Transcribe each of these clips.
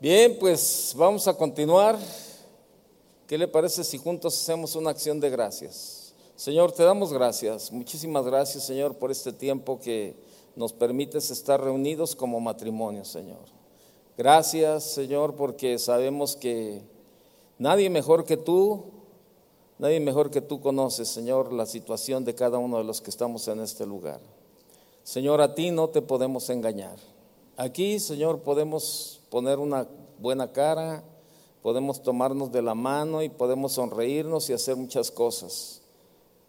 Bien, pues vamos a continuar. ¿Qué le parece si juntos hacemos una acción de gracias? Señor, te damos gracias. Muchísimas gracias, Señor, por este tiempo que nos permites estar reunidos como matrimonio, Señor. Gracias, Señor, porque sabemos que nadie mejor que tú, nadie mejor que tú conoces, Señor, la situación de cada uno de los que estamos en este lugar. Señor, a ti no te podemos engañar. Aquí, Señor, podemos poner una buena cara, podemos tomarnos de la mano y podemos sonreírnos y hacer muchas cosas.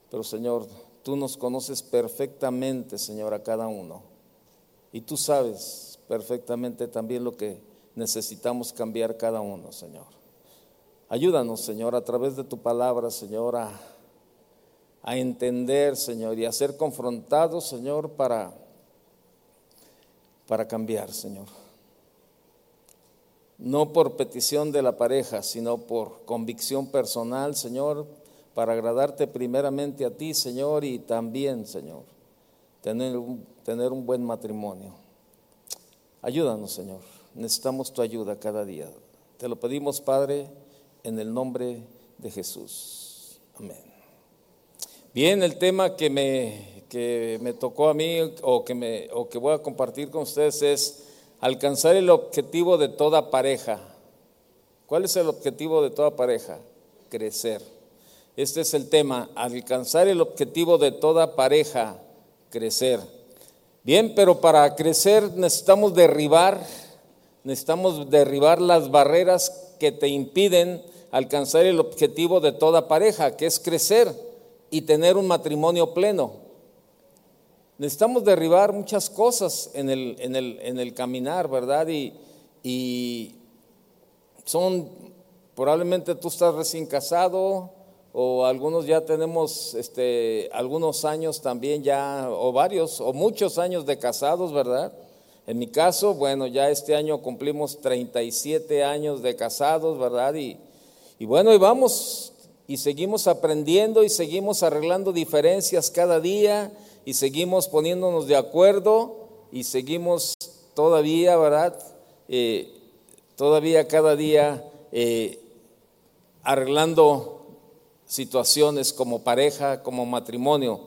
Pero, Señor, tú nos conoces perfectamente, Señor, a cada uno. Y tú sabes perfectamente también lo que necesitamos cambiar cada uno, Señor. Ayúdanos, Señor, a través de tu palabra, Señor, a entender, Señor, y a ser confrontados, Señor, para, para cambiar, Señor. No por petición de la pareja, sino por convicción personal, Señor, para agradarte primeramente a ti, Señor, y también, Señor, tener un, tener un buen matrimonio. Ayúdanos, Señor. Necesitamos tu ayuda cada día. Te lo pedimos, Padre, en el nombre de Jesús. Amén. Bien, el tema que me, que me tocó a mí o que, me, o que voy a compartir con ustedes es alcanzar el objetivo de toda pareja. ¿Cuál es el objetivo de toda pareja? Crecer. Este es el tema, alcanzar el objetivo de toda pareja, crecer. Bien, pero para crecer necesitamos derribar, necesitamos derribar las barreras que te impiden alcanzar el objetivo de toda pareja, que es crecer y tener un matrimonio pleno. Necesitamos derribar muchas cosas en el, en el, en el caminar, ¿verdad? Y, y son, probablemente tú estás recién casado o algunos ya tenemos este, algunos años también ya, o varios, o muchos años de casados, ¿verdad? En mi caso, bueno, ya este año cumplimos 37 años de casados, ¿verdad? Y, y bueno, y vamos y seguimos aprendiendo y seguimos arreglando diferencias cada día y seguimos poniéndonos de acuerdo y seguimos todavía, ¿verdad? Eh, todavía cada día eh, arreglando situaciones como pareja, como matrimonio.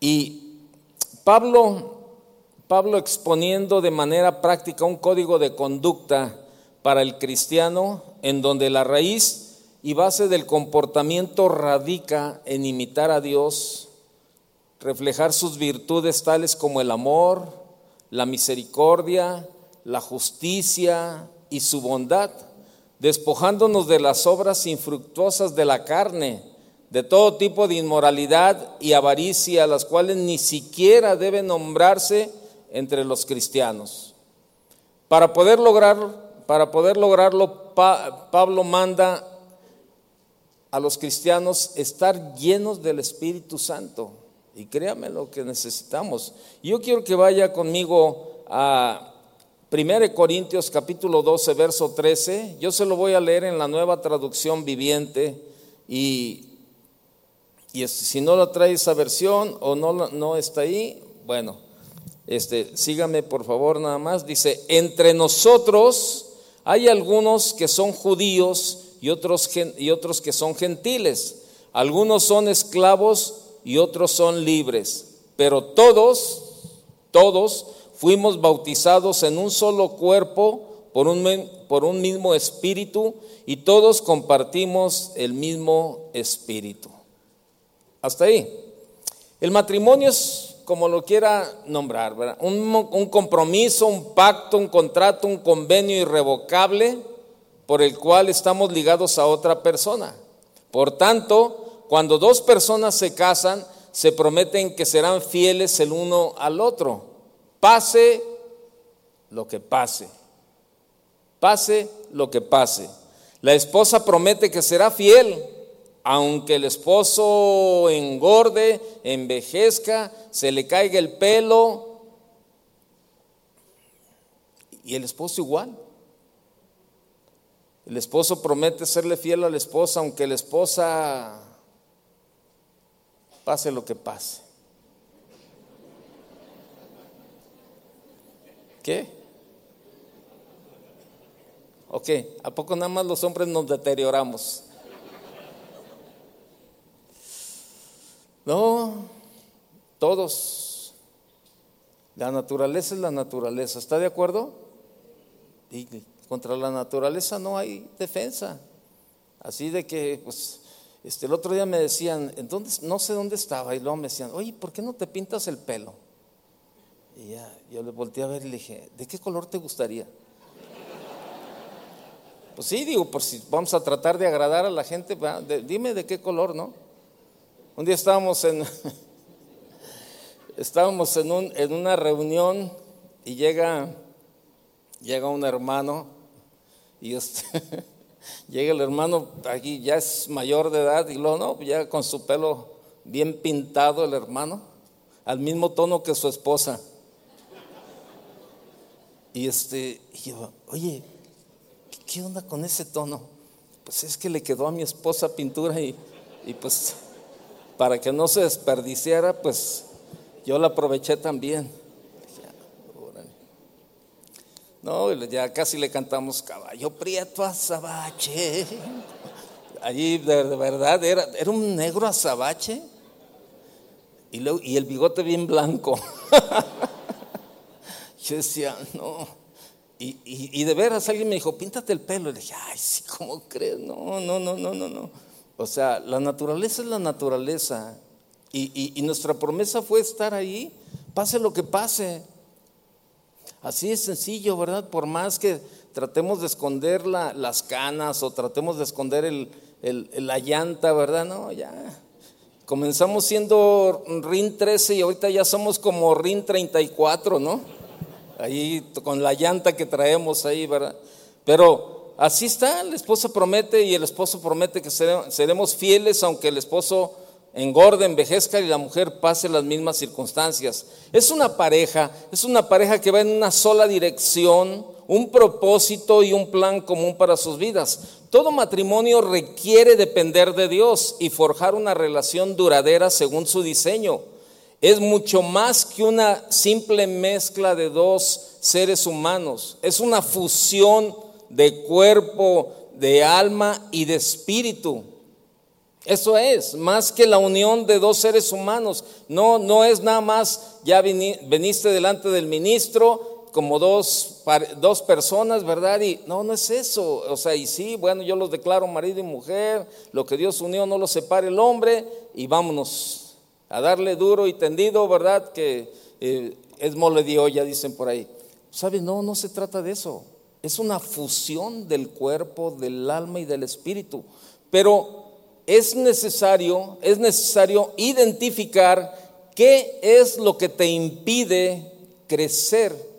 Y Pablo, Pablo exponiendo de manera práctica un código de conducta para el cristiano en donde la raíz y base del comportamiento radica en imitar a Dios, reflejar sus virtudes tales como el amor, la misericordia, la justicia y su bondad, despojándonos de las obras infructuosas de la carne, de todo tipo de inmoralidad y avaricia, las cuales ni siquiera deben nombrarse entre los cristianos. Para poder lograr, para poder lograrlo, Pablo manda a los cristianos estar llenos del Espíritu Santo. Y créame lo que necesitamos. Yo quiero que vaya conmigo a 1 Corintios capítulo 12, verso 13. Yo se lo voy a leer en la nueva traducción viviente. Y, si no la trae esa versión o no, no está ahí, bueno, este, sígame por favor nada más. Dice, entre nosotros hay algunos que son judíos y otros, y otros que son gentiles. Algunos son esclavos y otros son libres. Pero todos, todos fuimos bautizados en un solo cuerpo por un, por un mismo espíritu y todos compartimos el mismo espíritu. Hasta ahí. El matrimonio es como lo quiera nombrar, Un, un compromiso, un pacto, un contrato, un convenio irrevocable por el cual estamos ligados a otra persona. Por tanto, cuando dos personas se casan, se prometen que serán fieles el uno al otro, pase lo que pase, pase lo que pase. La esposa promete que será fiel, aunque el esposo engorde, envejezca, se le caiga el pelo, y el esposo igual. El esposo promete serle fiel a la esposa, aunque la esposa pase lo que pase. ¿Qué? Ok, ¿a poco nada más los hombres nos deterioramos? No, todos. La naturaleza es la naturaleza, ¿está de acuerdo? Y contra la naturaleza no hay defensa. Así de que, pues, este, el otro día me decían, entonces no sé dónde estaba, y luego me decían, oye, ¿por qué no te pintas el pelo? Y ya, yo le volteé a ver y le dije, ¿de qué color te gustaría? Pues sí, digo, por si vamos a tratar de agradar a la gente, dime de qué color, ¿no? Un día estábamos en, estábamos en, un, en una reunión y llega, llega un hermano y este, llega el hermano aquí, ya es mayor de edad y luego no, ya con su pelo bien pintado el hermano, al mismo tono que su esposa. Y este, y yo, oye, ¿qué onda con ese tono? Pues es que le quedó a mi esposa pintura y, y pues para que no se desperdiciara, pues yo la aproveché también. No, ya casi le cantamos caballo prieto azabache. Allí de, verdad era, era un negro azabache y, y el bigote bien blanco. Yo decía, no. Y, y, de veras alguien me dijo, píntate el pelo. Y le dije, ay, sí, ¿cómo crees? No, no, no, no, no, no. O sea, la naturaleza es la naturaleza. Y, nuestra promesa fue estar ahí, pase lo que pase. Así es sencillo, ¿verdad? Por más que tratemos de esconder las canas o tratemos de esconder la llanta, ¿verdad? No, ya. Comenzamos siendo RIN 13 y ahorita ya somos como RIN 34, ¿no? Ahí con la llanta que traemos ahí, ¿verdad? Pero así está, la esposa promete y el esposo promete que seremos fieles aunque el esposo engorde, envejezca y la mujer pase las mismas circunstancias. Es una pareja, es una pareja que va en una sola dirección, un propósito y un plan común para sus vidas. Todo matrimonio requiere depender de Dios y forjar una relación duradera según su diseño. Es mucho más que una simple mezcla de dos seres humanos, es una fusión de cuerpo, de alma y de espíritu. Eso es, más que la unión de dos seres humanos. No, no es nada más, ya veniste delante del ministro como dos, dos personas, ¿verdad? Y no, no es eso. O sea, y sí, bueno, yo los declaro marido y mujer, lo que Dios unió no lo separe el hombre y vámonos a darle duro y tendido, ¿verdad? Que eh, es mole de olla, dicen por ahí. ¿Sabes? No, no se trata de eso es una fusión del cuerpo, del alma y del espíritu. Pero es necesario, es necesario identificar qué es lo que te impide crecer.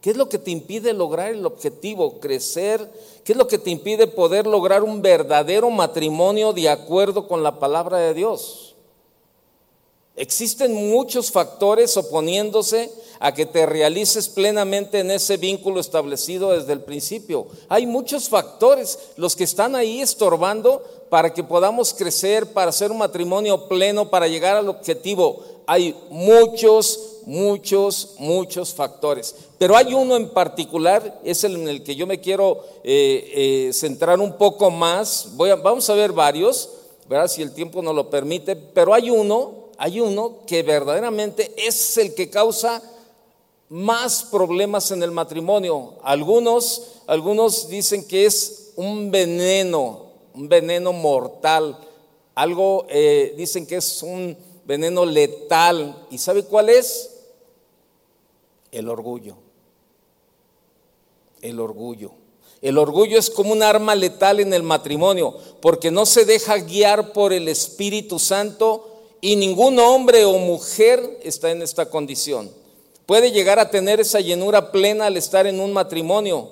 ¿Qué es lo que te impide lograr el objetivo, crecer? ¿Qué es lo que te impide poder lograr un verdadero matrimonio de acuerdo con la palabra de Dios? Existen muchos factores oponiéndose a que te realices plenamente en ese vínculo establecido desde el principio. Hay muchos factores los que están ahí estorbando para que podamos crecer, para hacer un matrimonio pleno, para llegar al objetivo. Hay muchos, muchos, muchos factores. Pero hay uno en particular, es el en el que yo me quiero eh, eh, centrar un poco más. Vamos a ver varios, ¿verdad? si el tiempo nos lo permite, pero hay uno hay uno que verdaderamente es el que causa más problemas en el matrimonio. Algunos, algunos dicen que es un veneno, un veneno mortal. Algo eh, dicen que es un veneno letal. ¿Y sabe cuál es? El orgullo. El orgullo. El orgullo es como un arma letal en el matrimonio, porque no se deja guiar por el Espíritu Santo y ningún hombre o mujer está en esta condición. Puede llegar a tener esa llenura plena al estar en un matrimonio.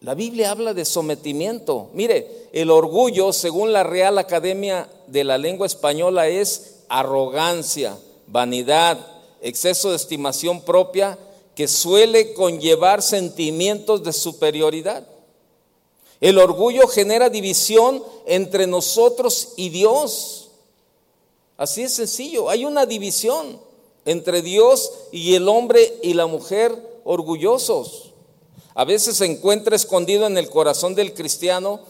La Biblia habla de sometimiento. Mire, el orgullo, según la Real Academia de la Lengua Española, es arrogancia, vanidad, exceso de estimación propia que suele conllevar sentimientos de superioridad. El orgullo genera división entre nosotros y Dios. Así es sencillo. Hay una división entre Dios y el hombre y la mujer orgullosos. A veces se encuentra escondido en el corazón del cristiano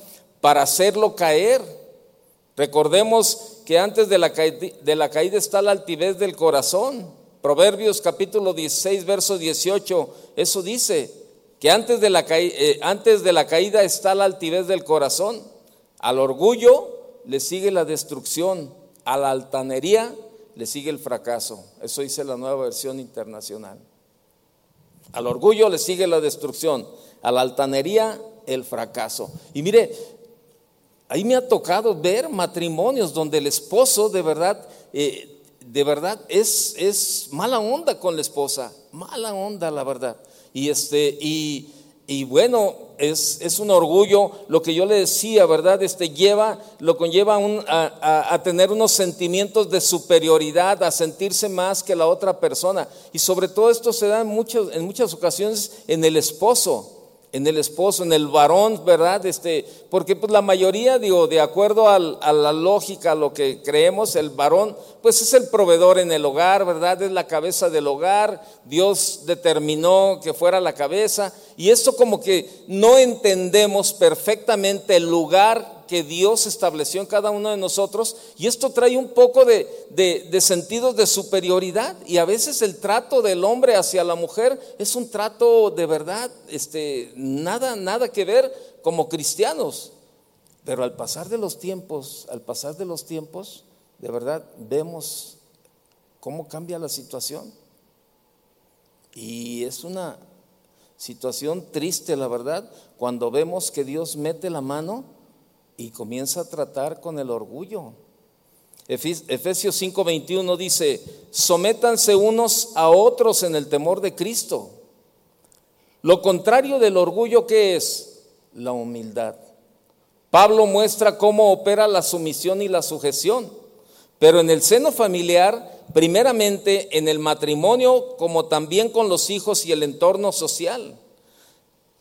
para hacerlo caer. Recordemos que antes de la, caída, está la altivez del corazón. Proverbios capítulo 16, verso 18, eso dice, que antes de, la eh, antes de la caída está la altivez del corazón. Al orgullo le sigue la destrucción, a la altanería le sigue el fracaso. Eso dice la nueva versión internacional. Al orgullo le sigue la destrucción, a la altanería el fracaso. Y mire, ahí me ha tocado ver matrimonios donde el esposo de verdad, eh, de verdad es, es mala onda con la esposa, mala onda la verdad. Y este, y y bueno, es, es, un orgullo lo que yo le decía, ¿verdad? Este lleva, lo conlleva a, a, tener unos sentimientos de superioridad, a sentirse más que la otra persona. Y sobre todo esto se da en, en muchas ocasiones en el esposo en el esposo, en el varón, ¿verdad? Este, porque pues la mayoría, digo, de acuerdo a la lógica, lo que creemos, el varón, pues es el proveedor en el hogar, ¿verdad? Es la cabeza del hogar, Dios determinó que fuera la cabeza, y esto como que no entendemos perfectamente el lugar que Dios estableció en cada uno de nosotros y esto trae un poco de, de, sentidos de superioridad y a veces el trato del hombre hacia la mujer es un trato de verdad, este, nada, nada que ver como cristianos. Pero al pasar de los tiempos, al pasar de los tiempos, de verdad vemos cómo cambia la situación. Y es una situación triste, la verdad, cuando vemos que Dios mete la mano y comienza a tratar con el orgullo. Efesios 5:21 dice, sométanse unos a otros en el temor de Cristo. Lo contrario del orgullo que es la humildad. Pablo muestra cómo opera la sumisión y la sujeción, pero en el seno familiar, primeramente en el matrimonio, como también con los hijos y el entorno social.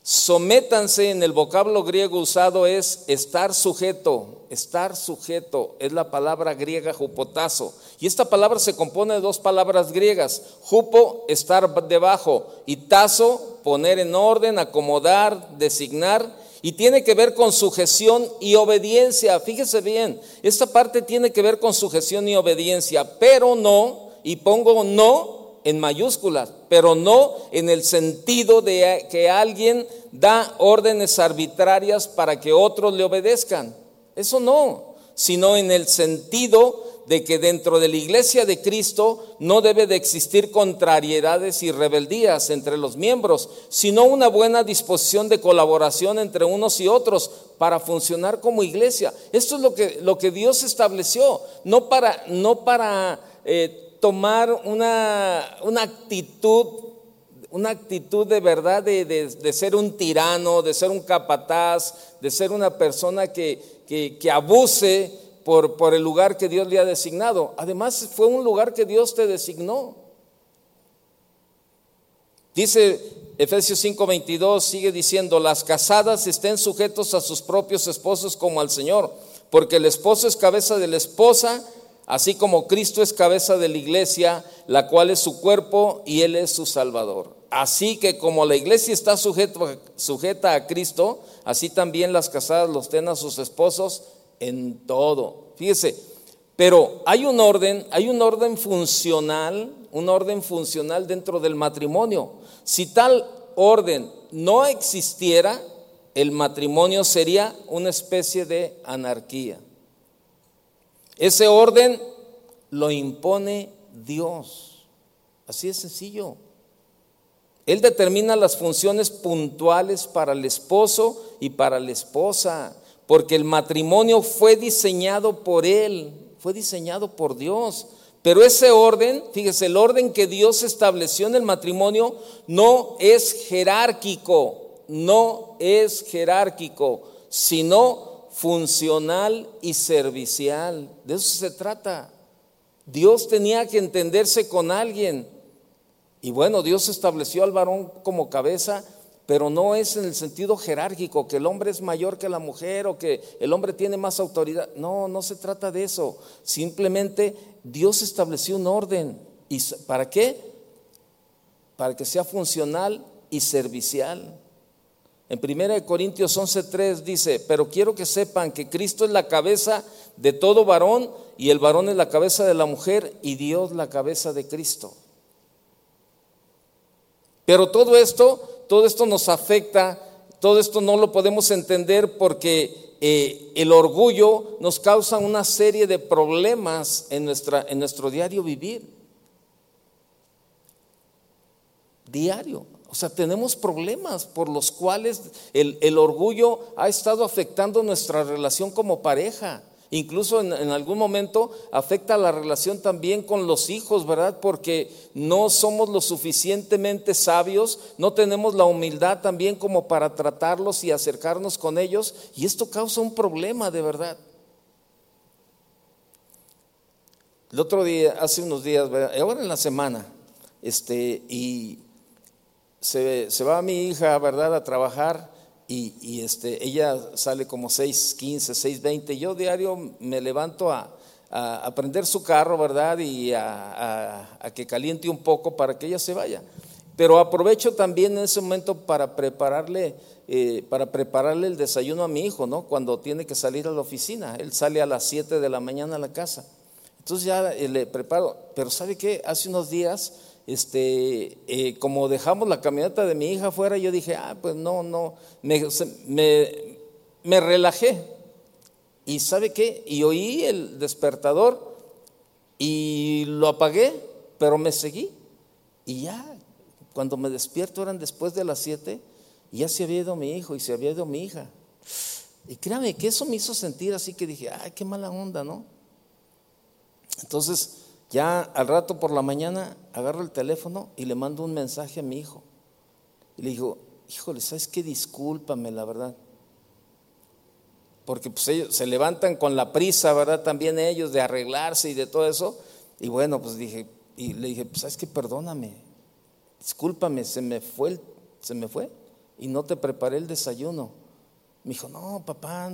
Sométanse en el vocablo griego usado es estar sujeto, estar sujeto, es la palabra griega jupotazo. Y esta palabra se compone de dos palabras griegas, jupo, estar debajo, y tazo, poner en orden, acomodar, designar, y tiene que ver con sujeción y obediencia. Fíjese bien, esta parte tiene que ver con sujeción y obediencia, pero no, y pongo no en mayúsculas, pero no en el sentido de que alguien da órdenes arbitrarias para que otros le obedezcan. Eso no, sino en el sentido de que dentro de la iglesia de Cristo no debe de existir contrariedades y rebeldías entre los miembros, sino una buena disposición de colaboración entre unos y otros para funcionar como iglesia. Esto es lo que, lo que Dios estableció, no para, no para eh, tomar una, una actitud, una actitud de verdad de, ser un tirano, de ser un capataz, de ser una persona que, que, abuse por, por el lugar que Dios le ha designado. Además, fue un lugar que Dios te designó. Dice Efesios 5:22, sigue diciendo, las casadas estén sujetos a sus propios esposos como al Señor, porque el esposo es cabeza de la esposa así como Cristo es cabeza de la iglesia, la cual es su cuerpo y Él es su Salvador. Así que como la iglesia está sujeta a Cristo, así también las casadas los ten a sus esposos en todo. Fíjese, pero hay un orden, hay un orden funcional, un orden funcional dentro del matrimonio. Si tal orden no existiera, el matrimonio sería una especie de anarquía. Ese orden lo impone Dios. Así es sencillo. Él determina las funciones puntuales para el esposo y para la esposa, porque el matrimonio fue diseñado por Él, fue diseñado por Dios. Pero ese orden, fíjese, el orden que Dios estableció en el matrimonio no es jerárquico, no es jerárquico, sino funcional y servicial. De eso se trata. Dios tenía que entenderse con alguien. Y bueno, Dios estableció al varón como cabeza, pero no es en el sentido jerárquico, que el hombre es mayor que la mujer o que el hombre tiene más autoridad. No, no se trata de eso. Simplemente Dios estableció un orden. ¿Y para qué? Para que sea funcional y servicial. En 1 Corintios 11:3 dice, pero quiero que sepan que Cristo es la cabeza de todo varón y el varón es la cabeza de la mujer y Dios la cabeza de Cristo. Pero todo esto, todo esto nos afecta, todo esto no lo podemos entender porque eh, el orgullo nos causa una serie de problemas en, nuestra, en nuestro diario vivir. Diario. O sea, tenemos problemas por los cuales el, el orgullo ha estado afectando nuestra relación como pareja. Incluso en, algún momento afecta la relación también con los hijos, ¿verdad? Porque no somos lo suficientemente sabios, no tenemos la humildad también como para tratarlos y acercarnos con ellos, y esto causa un problema de verdad. El otro día, hace unos días, ahora en la semana, este, y se, se va mi hija, ¿verdad?, a trabajar y, este, ella sale como 6.15, 6.20. Yo diario me levanto a, a, prender su carro, ¿verdad? Y a, que caliente un poco para que ella se vaya. Pero aprovecho también en ese momento para prepararle, eh, para prepararle el desayuno a mi hijo, ¿no? Cuando tiene que salir a la oficina. Él sale a las 7 de la mañana a la casa. Entonces ya eh, le preparo. Pero ¿sabe qué? Hace unos días este, eh, como dejamos la camioneta de mi hija afuera, yo dije, ah, pues no, no, me, me, relajé. ¿Y sabe qué? Y oí el despertador y lo apagué, pero me seguí. Y ya, cuando me despierto eran después de las siete, y ya se había ido mi hijo y se había ido mi hija. Y créame que eso me hizo sentir así que dije, ay, qué mala onda, ¿no? Entonces, ya al rato por la mañana agarro el teléfono y le mando un mensaje a mi hijo. Y le digo, híjole, ¿sabes qué? Discúlpame, la verdad. Porque pues ellos se levantan con la prisa, ¿verdad? También ellos de arreglarse y de todo eso. Y bueno, pues dije, y le dije, pues sabes qué, perdóname, discúlpame, se me fue, se me fue y no te preparé el desayuno. Me dijo, no, papá,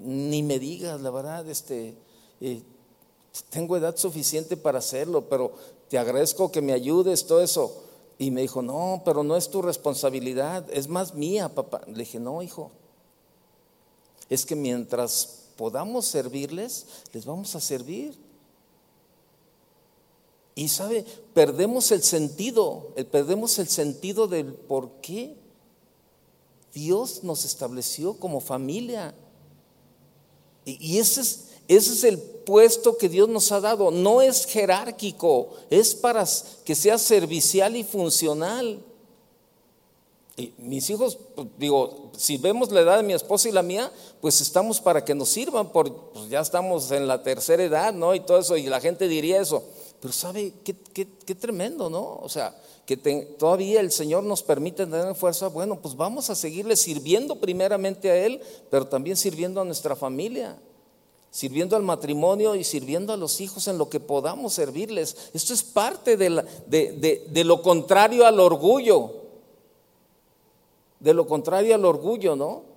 ni me digas, la verdad, este, eh, tengo edad suficiente para hacerlo, pero te agradezco que me ayudes, todo eso. Y me dijo, no, pero no es tu responsabilidad, es más mía, papá. Le dije, no, hijo, es que mientras podamos servirles, les vamos a servir. Y sabe, perdemos el sentido, perdemos el sentido del por qué Dios nos estableció como familia. Y, ese es, ese es el puesto que Dios nos ha dado. No es jerárquico, es para que sea servicial y funcional. Y mis hijos, pues, digo, si vemos la edad de mi esposa y la mía, pues estamos para que nos sirvan, porque pues ya estamos en la tercera edad, ¿no? Y todo eso, y la gente diría eso. Pero sabe, qué, qué, tremendo, ¿no? O sea, que todavía el Señor nos permite tener fuerza. Bueno, pues vamos a seguirle sirviendo primeramente a Él, pero también sirviendo a nuestra familia sirviendo al matrimonio y sirviendo a los hijos en lo que podamos servirles. Esto es parte de, lo contrario al orgullo, de lo contrario al orgullo, ¿no?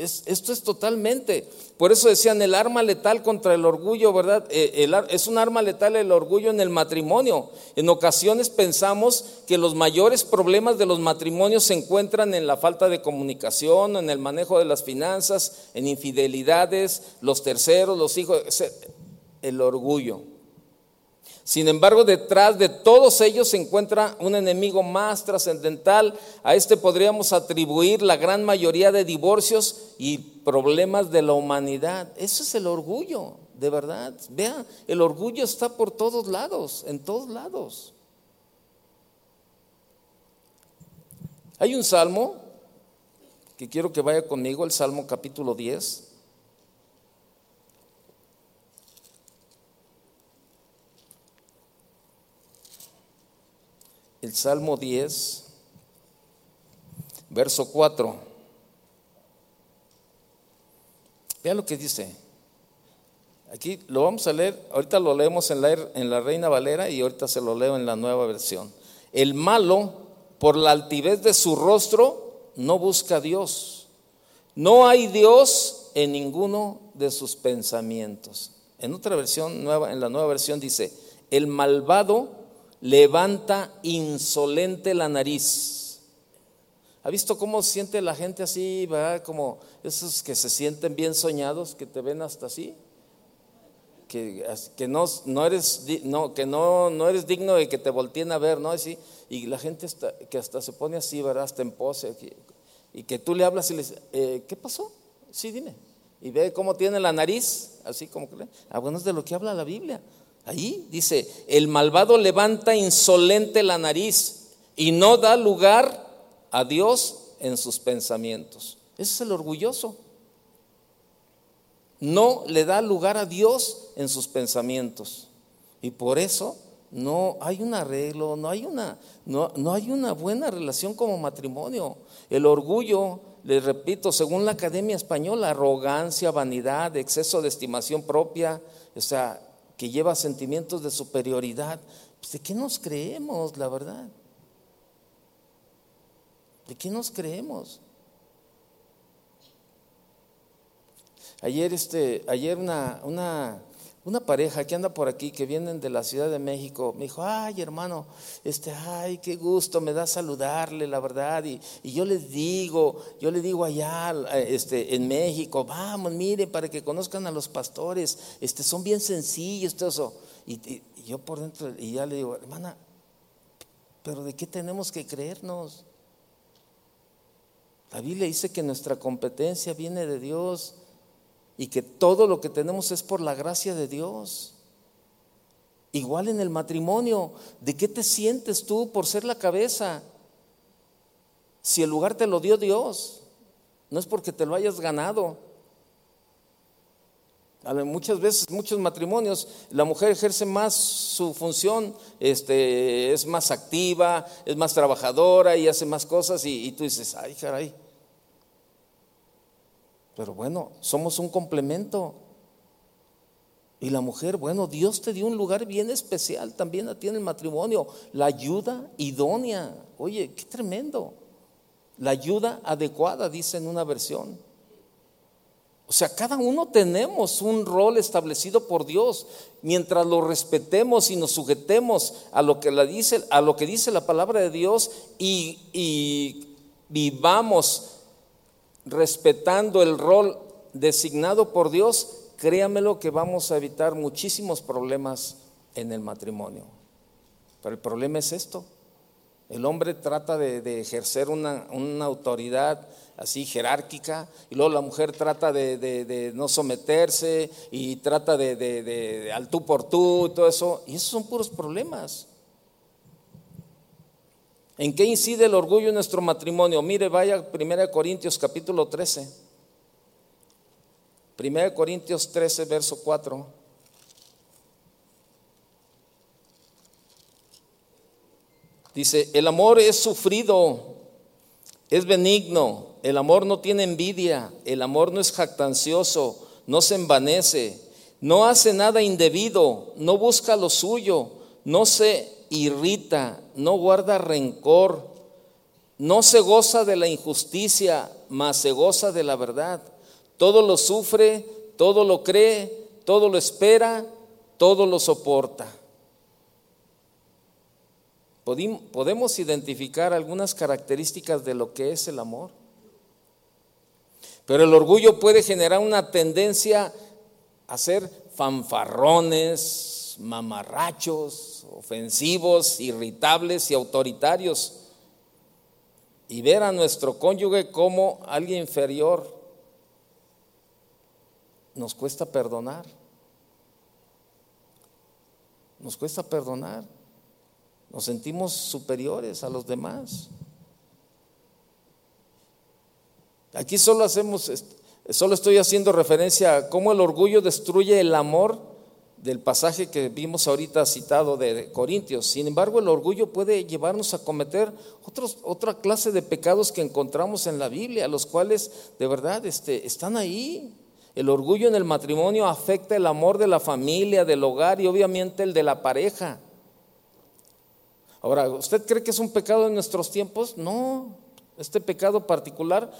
Esto es totalmente. Por eso decían el arma letal contra el orgullo, ¿verdad? Eh, es un arma letal el orgullo en el matrimonio. En ocasiones pensamos que los mayores problemas de los matrimonios se encuentran en la falta de comunicación, en el manejo de las finanzas, en infidelidades, los terceros, los hijos, el orgullo. Sin embargo, detrás de todos ellos se encuentra un enemigo más trascendental. A este podríamos atribuir la gran mayoría de divorcios y problemas de la humanidad. Eso es el orgullo, de verdad. Vea, el orgullo está por todos lados, en todos lados. Hay un salmo que quiero que vaya conmigo, el Salmo capítulo 10. El Salmo 10, verso 4. Vean lo que dice. Aquí lo vamos a leer, ahorita lo leemos en la, en la Reina Valera y ahorita se lo leo en la nueva versión. El malo, por la altivez de su rostro, no busca a Dios. No hay Dios en ninguno de sus pensamientos. En otra versión nueva, en la nueva versión dice, el malvado levanta insolente la nariz. ¿Ha visto cómo siente la gente así, verdad? Como esos que se sienten bien soñados, que te ven hasta así. Que, no, eres, digno de que te volteen a ver, ¿no? Así, y la gente que hasta se pone así, ¿verdad? Hasta en pose. y que tú le hablas y le dices, eh, ¿qué pasó? Sí, dime. Y ve cómo tiene la nariz, así como que... Ah, bueno, es de lo que habla la Biblia. Ahí dice, el malvado levanta insolente la nariz y no da lugar a Dios en sus pensamientos. Ese es el orgulloso. No le da lugar a Dios en sus pensamientos. Y por eso no hay un arreglo, no hay una, no, no hay una buena relación como matrimonio. El orgullo, les repito, según la Academia Española, arrogancia, vanidad, exceso de estimación propia, o sea, que lleva sentimientos de superioridad. Pues, ¿De qué nos creemos, la verdad? ¿De qué nos creemos? Ayer, este, ayer una, una, una, pareja que anda por aquí, que vienen de la Ciudad de México, me dijo, ay hermano, este, ay, qué gusto me da saludarle, la verdad. Y, y yo les digo, yo le digo allá este, en México, vamos, miren, para que conozcan a los pastores, este, son bien sencillos, todo eso. Y, y yo por dentro, y ya le digo, hermana, pero ¿de qué tenemos que creernos? La Biblia dice que nuestra competencia viene de Dios y que todo lo que tenemos es por la gracia de Dios. Igual en el matrimonio, ¿de qué te sientes tú por ser la cabeza? Si el lugar te lo dio Dios, no es porque te lo hayas ganado. Muchas veces, muchos matrimonios, la mujer ejerce más su función, este, es más activa, es más trabajadora y hace más cosas y, y tú dices, ay, caray. Pero bueno, somos un complemento. Y la mujer, bueno, Dios te dio un lugar bien especial también a ti en el matrimonio, la ayuda idónea. Oye, qué tremendo. La ayuda adecuada, dice en una versión. O sea, cada uno tenemos un rol establecido por Dios. Mientras lo respetemos y nos sujetemos a lo que, la dice, a lo que dice la palabra de Dios y, y vivamos respetando el rol designado por Dios, créamelo que vamos a evitar muchísimos problemas en el matrimonio. Pero el problema es esto. El hombre trata de, ejercer una, autoridad así jerárquica, y luego la mujer trata de, no someterse y trata de, al tú por tú y todo eso, y esos son puros problemas. ¿En qué incide el orgullo en nuestro matrimonio? Mire, vaya 1 Corintios capítulo 13. 1 Corintios 13, verso 4. Dice, el amor es sufrido, es benigno, el amor no tiene envidia, el amor no es jactancioso, no se envanece, no hace nada indebido, no busca lo suyo, no se irrita, no guarda rencor, no se goza de la injusticia, mas se goza de la verdad. Todo lo sufre, todo lo cree, todo lo espera, todo lo soporta. Podemos identificar algunas características de lo que es el amor. Pero el orgullo puede generar una tendencia a ser fanfarrones, mamarrachos, ofensivos, irritables y autoritarios. Y ver a nuestro cónyuge como alguien inferior nos cuesta perdonar. Nos cuesta perdonar. Nos sentimos superiores a los demás. Aquí solo hacemos, solo estoy haciendo referencia a cómo el orgullo destruye el amor del pasaje que vimos ahorita citado de Corintios. Sin embargo, el orgullo puede llevarnos a cometer otros, otra clase de pecados que encontramos en la Biblia, los cuales de verdad este, están ahí. El orgullo en el matrimonio afecta el amor de la familia, del hogar y obviamente el de la pareja. Ahora, ¿usted cree que es un pecado en nuestros tiempos? No. Este pecado particular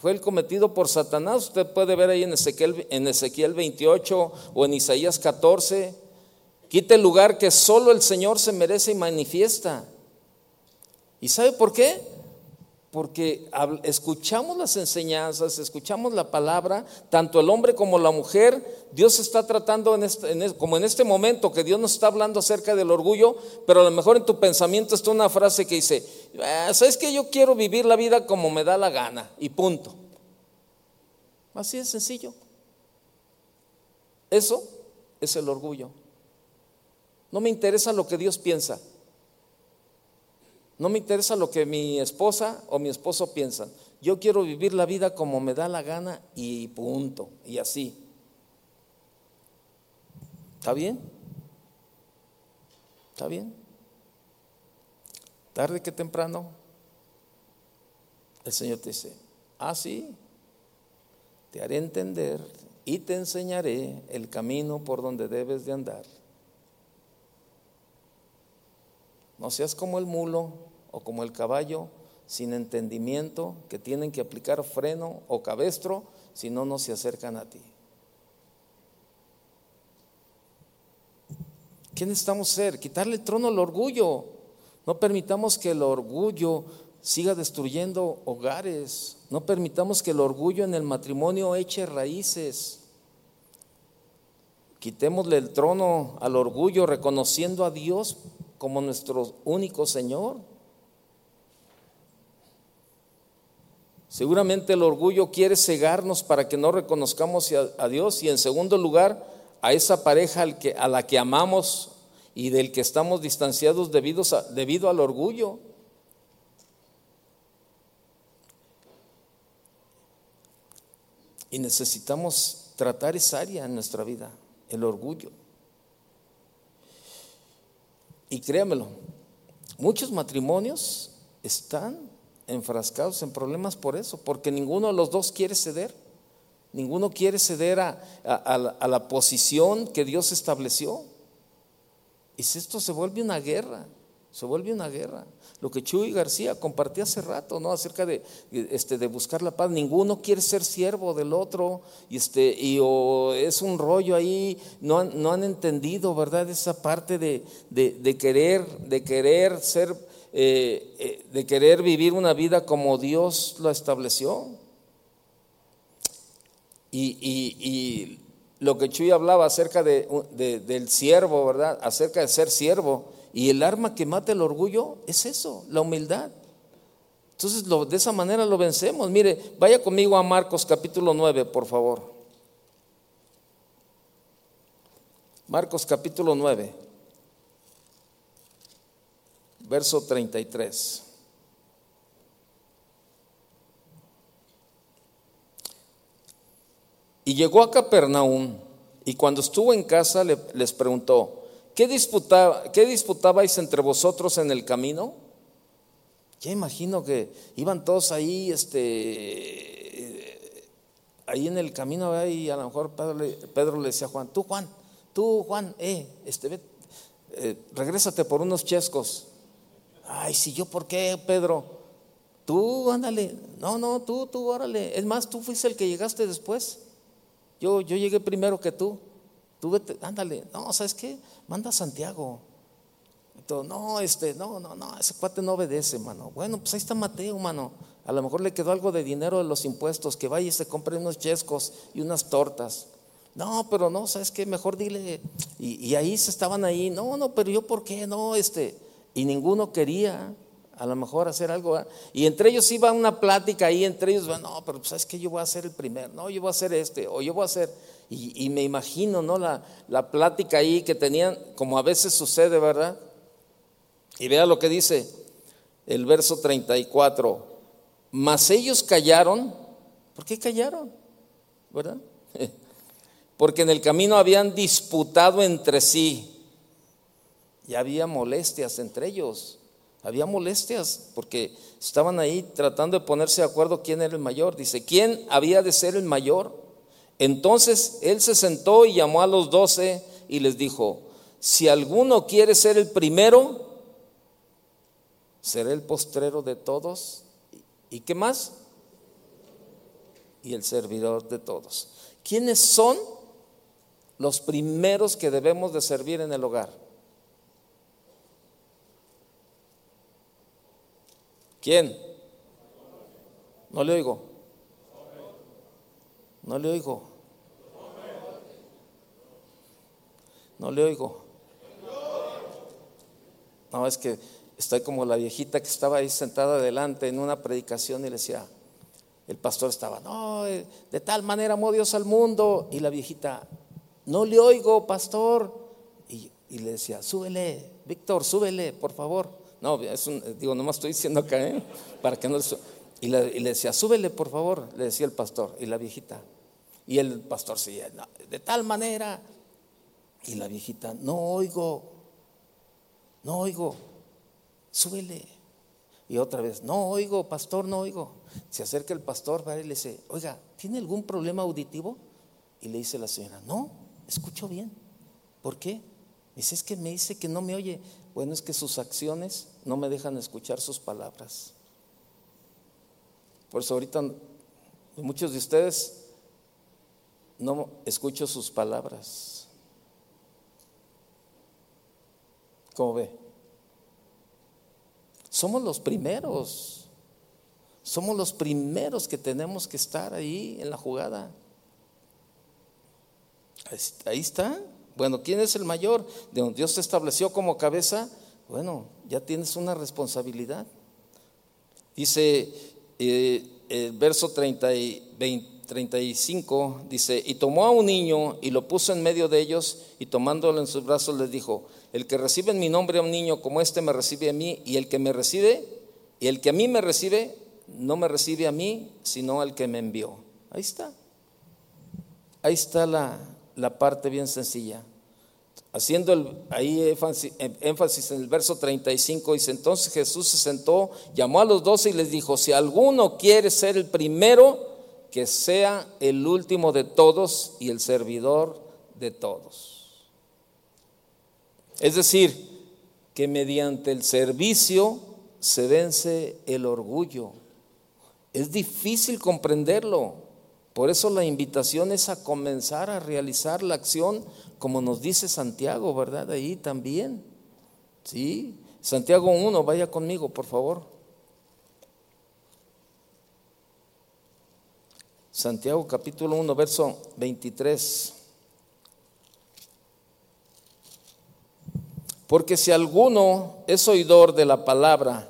fue el cometido por Satanás. Usted puede ver ahí en Ezequiel, en Ezequiel 28 o en Isaías 14. Quite el lugar que solo el Señor se merece y manifiesta. ¿Y sabe por qué? Porque escuchamos las enseñanzas, escuchamos la palabra, tanto el hombre como la mujer, Dios está tratando en este, como en este momento que Dios nos está hablando acerca del orgullo, pero a lo mejor en tu pensamiento está una frase que dice, ah, ¿sabes que Yo quiero vivir la vida como me da la gana y punto. Así de sencillo. Eso es el orgullo. No me interesa lo que Dios piensa. No me interesa lo que mi esposa o mi esposo piensan. Yo quiero vivir la vida como me da la gana y punto. Y así. ¿Está bien? ¿Está bien? Tarde que temprano, el Señor te dice, ah, sí, te haré entender y te enseñaré el camino por donde debes de andar. No seas como el mulo o como el caballo sin entendimiento que tienen que aplicar freno o cabestro, si no, no se acercan a ti. ¿Qué necesitamos ser? Quitarle el trono al orgullo. No permitamos que el orgullo siga destruyendo hogares. No permitamos que el orgullo en el matrimonio eche raíces. Quitémosle el trono al orgullo reconociendo a Dios como nuestro único Señor. Seguramente el orgullo quiere cegarnos para que no reconozcamos a, Dios y en segundo lugar a esa pareja a la que amamos y del que estamos distanciados debido, debido al orgullo. Y necesitamos tratar esa área en nuestra vida, el orgullo. Y créamelo, muchos matrimonios están enfrascados en problemas por eso, porque ninguno de los dos quiere ceder. Ninguno quiere ceder a, a la posición que Dios estableció. Y si esto se vuelve una guerra, se vuelve una guerra. Lo que Chuy García compartía hace rato, ¿no? Acerca de, este, de buscar la paz. Ninguno quiere ser siervo del otro y, este, y es un rollo ahí. No, no han entendido, ¿verdad? Esa parte de, de, querer, de querer ser, eh, eh, de querer vivir una vida como Dios lo estableció. Y, y, y lo que Chuy hablaba acerca de, del siervo, ¿verdad? Acerca de ser siervo y el arma que mata el orgullo es eso, la humildad. Entonces de esa manera lo vencemos. Mire, vaya conmigo a Marcos capítulo 9, por favor. Marcos capítulo 9, verso 33. Y llegó a Capernaum y cuando estuvo en casa les preguntó, ¿Qué, disputaba, ¿Qué disputabais entre vosotros en el camino? Ya imagino que iban todos ahí, este, ahí en el camino, y a lo mejor Pedro, le decía a Juan, tú Juan, tú Juan, eh, este, eh, regrésate por unos chescos. Ay, si yo, ¿por qué, Pedro? Tú, ándale, no, no, tú, tú, órale. Es más, tú fuiste el que llegaste después. Yo, yo llegué primero que tú. Tú vete, ándale, no, ¿sabes qué? Manda a Santiago. no, este, no, no, no, ese cuate no obedece, mano. Bueno, pues ahí está Mateo, mano. A lo mejor le quedó algo de dinero de los impuestos, que vaya y se compre unos chescos y unas tortas. No, pero no, ¿sabes qué? Mejor dile. Y, ahí se estaban ahí, no, no, pero yo, ¿por qué? No, este. Y ninguno quería a lo mejor hacer algo. Y entre ellos iba una plática ahí, entre ellos, no, pero pues, ¿sabes qué? Yo voy a hacer el primero, no, yo voy a hacer este, o yo voy a hacer. Y, me imagino, ¿no? La, la, plática ahí que tenían, como a veces sucede, ¿verdad? Y vea lo que dice el verso 34. Mas ellos callaron. ¿Por qué callaron? ¿Verdad? Porque en el camino habían disputado entre sí. Y había molestias entre ellos. Había molestias porque estaban ahí tratando de ponerse de acuerdo quién era el mayor. Dice, ¿quién había de ser el mayor? Entonces él se sentó y llamó a los doce y les dijo, si alguno quiere ser el primero, será el postrero de todos. ¿Y qué más? Y el servidor de todos. ¿Quiénes son los primeros que debemos de servir en el hogar? ¿Quién? No le oigo. No le oigo. No le oigo. No, es que estoy como la viejita que estaba ahí sentada adelante en una predicación y le decía, el pastor estaba, no, eh, de tal manera amó Dios al mundo. Y la viejita, no le oigo, pastor. Y, le decía, súbele, Víctor, súbele, por favor. No, es un, digo, nomás estoy diciendo acá, ¿eh? para que no y le, decía, súbele, por favor, le decía el pastor. Y la viejita, y el pastor seguía, de tal manera. Y la viejita, no oigo, no oigo, súbele. Y otra vez, no oigo, pastor, no oigo. Se acerca el pastor y le dice, oiga, ¿tiene algún problema auditivo? Y le dice la señora, no, escucho bien. ¿Por qué? Dice, es que me dice que no me oye. Bueno, es que sus acciones no me dejan escuchar sus palabras. Por eso ahorita muchos de ustedes no escucho sus palabras. ¿Cómo ve? Somos los primeros. Somos los primeros que tenemos que estar ahí en la jugada. Ahí está. Bueno, ¿quién es el mayor? De donde Dios te estableció como cabeza. Bueno, ya tienes una responsabilidad. Dice eh, el verso 30 y 20. 35 dice, y tomó a un niño y lo puso en medio de ellos y tomándolo en sus brazos les dijo, el que recibe en mi nombre a un niño como este me recibe a mí y el que me recibe y el que a mí me recibe no me recibe a mí sino al que me envió. Ahí está. Ahí está la, la parte bien sencilla. Haciendo ahí énfasis, énfasis en el verso 35, dice, entonces Jesús se sentó, llamó a los doce y les dijo, si alguno quiere ser el primero, que sea el último de todos y el servidor de todos. Es decir, que mediante el servicio se vence el orgullo. Es difícil comprenderlo. Por eso la invitación es a comenzar a realizar la acción como nos dice Santiago, ¿verdad? Ahí también. Sí. Santiago 1, vaya conmigo, por favor. Santiago capítulo 1, verso 23. Porque si alguno es oidor de la palabra,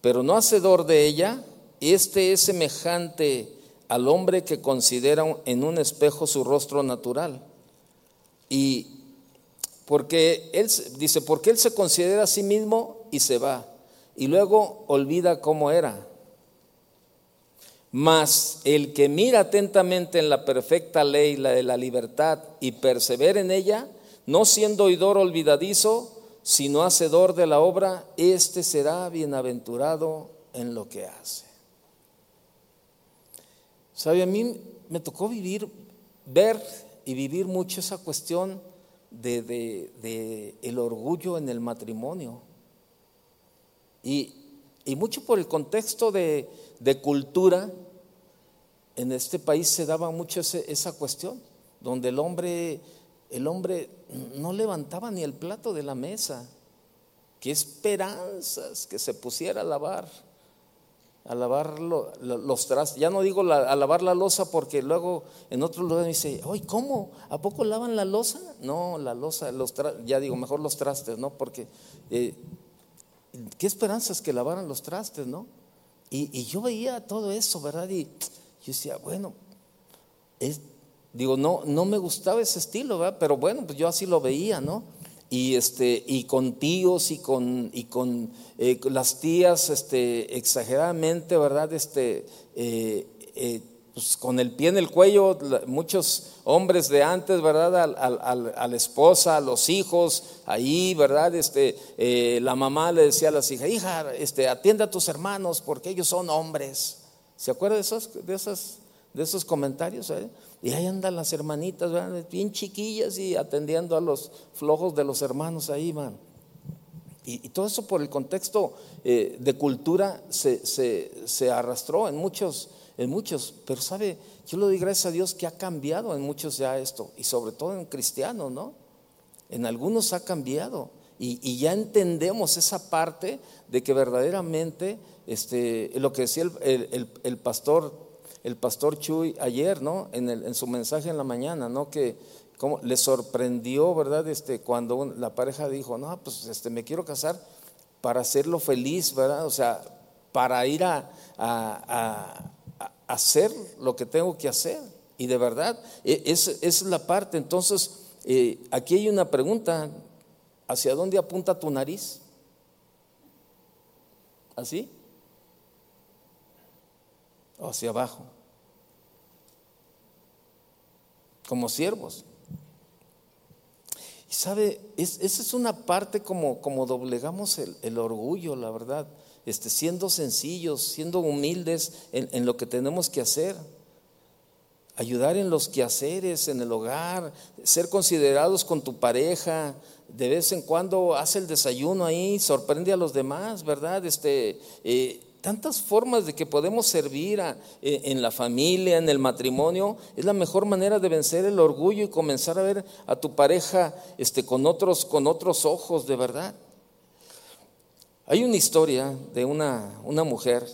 pero no hacedor de ella, este es semejante al hombre que considera en un espejo su rostro natural. Y porque él dice, porque él se considera a sí mismo y se va, y luego olvida cómo era. Mas el que mira atentamente en la perfecta ley, la de la libertad, y persevera en ella, no siendo oidor olvidadizo, sino hacedor de la obra, éste será bienaventurado en lo que hace. ¿Sabe? A mí me tocó vivir, ver y vivir mucho esa cuestión de, el orgullo en el matrimonio. Y y mucho por el contexto de, cultura, en este país se daba mucho esa cuestión, donde el hombre, el hombre no levantaba ni el plato de la mesa. Qué esperanzas que se pusiera a lavar, a lavar los trastes. Ya no digo a lavar la losa porque luego en otro lugar dice, oye, ¿cómo? ¿A poco lavan la losa? No, la losa, los ya digo, mejor los trastes, ¿no? Porque eh, qué esperanzas que lavaran los trastes, ¿no? Y, yo veía todo eso, ¿verdad? Y yo decía, bueno, digo, no, no me gustaba ese estilo, ¿verdad? Pero bueno, pues yo así lo veía, ¿no? Y, este, y con tíos y con, y con eh, las tías este, exageradamente, ¿verdad? Este, eh, eh, pues, con el pie en el cuello, muchos hombres de antes, ¿verdad? A, la esposa, a los hijos, ahí, ¿verdad? Este, la mamá le decía a las hijas, hija, este, atiende a tus hermanos porque ellos son hombres. ¿Se acuerda de esos, de esos, de esos comentarios? Y ahí andan las hermanitas, bien chiquillas y atendiendo a los flojos de los hermanos ahí, man. Y, todo eso por el contexto eh, de cultura se, se, se arrastró en muchos en muchos, pero sabe, yo le doy gracias a Dios que ha cambiado en muchos ya esto, y sobre todo en cristianos, ¿no? En algunos ha cambiado, y, ya entendemos esa parte de que verdaderamente este, lo que decía el, pastor, el pastor Chuy ayer, ¿no? En, en, su mensaje en la mañana, ¿no? Que como le sorprendió, ¿verdad? Este, cuando la pareja dijo, no, pues este, me quiero casar para hacerlo feliz, ¿verdad? O sea, para ir a, a, hacer lo que tengo que hacer. Y de verdad, e, esa es la parte. Entonces, eh, aquí hay una pregunta, ¿hacia dónde apunta tu nariz? ¿Así? ¿O hacia abajo? Como siervos. Y sabe, esa es una parte como, como doblegamos el, orgullo, la verdad, este, siendo sencillos, siendo humildes en, en lo que tenemos que hacer ayudar en los quehaceres, en el hogar, ser considerados con tu pareja, de vez en cuando hace el desayuno ahí, sorprende a los demás, ¿verdad? Este, eh, tantas formas de que podemos servir eh, en la familia, en el matrimonio, es la mejor manera de vencer el orgullo y comenzar a ver a tu pareja este, con, otros, con otros ojos, de verdad. Hay una historia de una, una mujer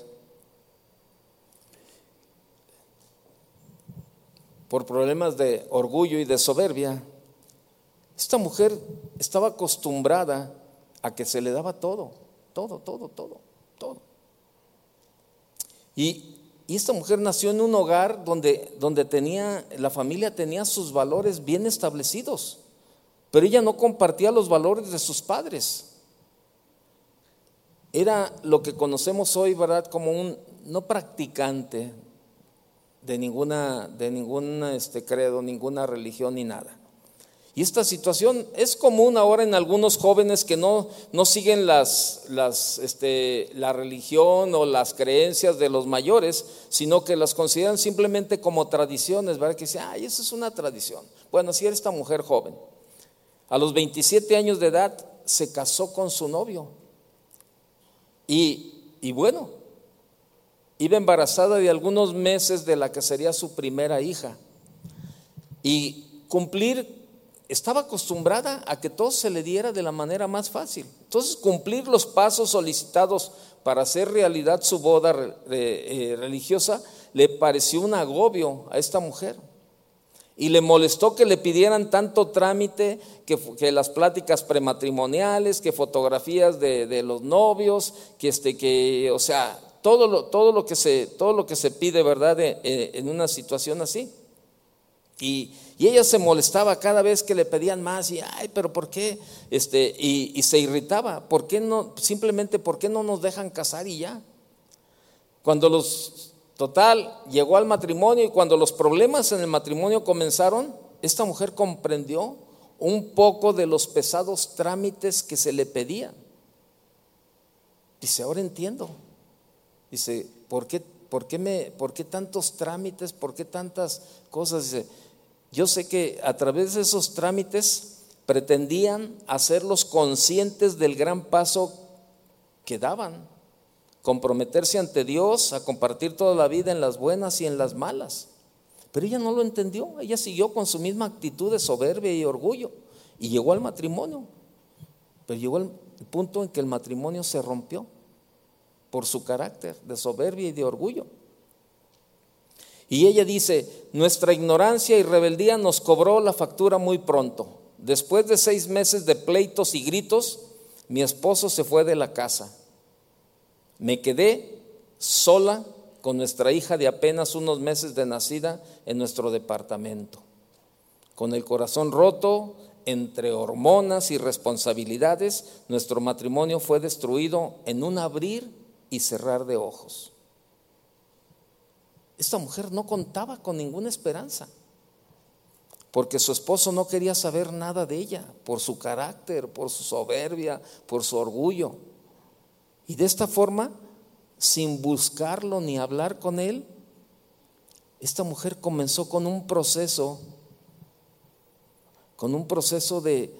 por problemas de orgullo y de soberbia, esta mujer estaba acostumbrada a que se le daba todo, todo, todo, todo, todo. Y, esta mujer nació en un hogar donde, donde tenía, la familia tenía sus valores bien establecidos, pero ella no compartía los valores de sus padres. Era lo que conocemos hoy, ¿verdad? Como un no practicante de ninguna, de ningún este, credo, ninguna religión ni nada. Y esta situación es común ahora en algunos jóvenes que no, no siguen las, las, este, la religión o las creencias de los mayores, sino que las consideran simplemente como tradiciones, ¿verdad? Que dicen, ay, eso es una tradición. Bueno, si era esta mujer joven, a los 27 años de edad se casó con su novio. Y, y bueno, iba embarazada de algunos meses de la que sería su primera hija. Y cumplir estaba acostumbrada a que todo se le diera de la manera más fácil. Entonces, cumplir los pasos solicitados para hacer realidad su boda eh, religiosa le pareció un agobio a esta mujer. Y le molestó que le pidieran tanto trámite, que, las pláticas prematrimoniales, que fotografías de, los novios, que, este, que o sea, todo lo, todo lo, que, se, todo lo que se pide, ¿verdad?, en una situación así. Y, ella se molestaba cada vez que le pedían más y, ay, pero ¿por qué? Este, y, se irritaba. ¿Por qué no? Simplemente, ¿por qué no nos dejan casar y ya? Cuando los, total, llegó al matrimonio y cuando los problemas en el matrimonio comenzaron, esta mujer comprendió un poco de los pesados trámites que se le pedían. Dice, ahora entiendo. Dice, ¿por qué, por qué, me, por qué tantos trámites? ¿Por qué tantas cosas? Dice, yo sé que a través de esos trámites pretendían hacerlos conscientes del gran paso que daban, comprometerse ante Dios a compartir toda la vida en las buenas y en las malas. Pero ella no lo entendió, ella siguió con su misma actitud de soberbia y orgullo y llegó al matrimonio. Pero llegó el punto en que el matrimonio se rompió por su carácter de soberbia y de orgullo. Y ella dice, nuestra ignorancia y rebeldía nos cobró la factura muy pronto. Después de seis meses de pleitos y gritos, mi esposo se fue de la casa. Me quedé sola con nuestra hija de apenas unos meses de nacida en nuestro departamento. Con el corazón roto, entre hormonas y responsabilidades, nuestro matrimonio fue destruido en un abrir y cerrar de ojos. Esta mujer no contaba con ninguna esperanza, porque su esposo no quería saber nada de ella, por su carácter, por su soberbia, por su orgullo. Y de esta forma, sin buscarlo ni hablar con él, esta mujer comenzó con un proceso, con un proceso de,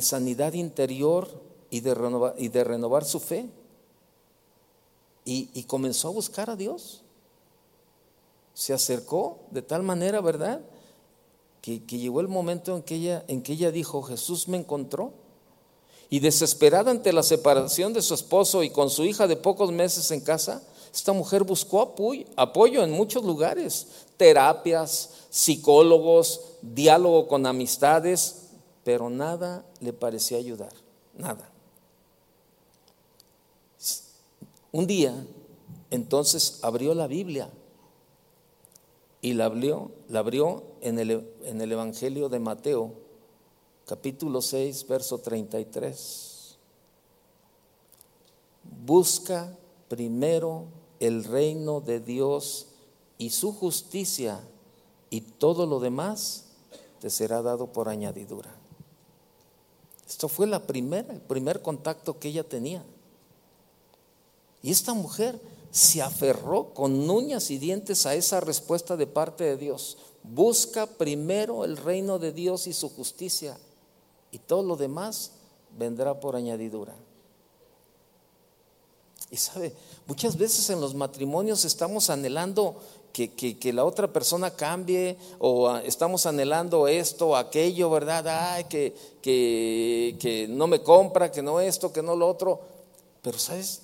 sanidad interior y de, renovar, y de renovar su fe. Y comenzó a buscar a Dios se acercó de tal manera, ¿verdad? Que, llegó el momento en que, ella, en que ella dijo, Jesús me encontró. Y desesperada ante la separación de su esposo y con su hija de pocos meses en casa, esta mujer buscó apoyo en muchos lugares, terapias, psicólogos, diálogo con amistades, pero nada le parecía ayudar, nada. Un día, entonces abrió la Biblia y la abrió, la abrió en, el, en el Evangelio de Mateo, capítulo 6, verso 33. Busca primero el reino de Dios y su justicia y todo lo demás te será dado por añadidura. Esto fue la primera, el primer contacto que ella tenía. Y esta mujer se aferró con uñas y dientes a esa respuesta de parte de Dios. Busca primero el reino de Dios y su justicia y todo lo demás vendrá por añadidura. Y sabe, muchas veces en los matrimonios estamos anhelando que, la otra persona cambie o ah, estamos anhelando esto o aquello, ¿verdad? Ay, que, que, que no me compra, que no esto, que no lo otro. Pero sabes,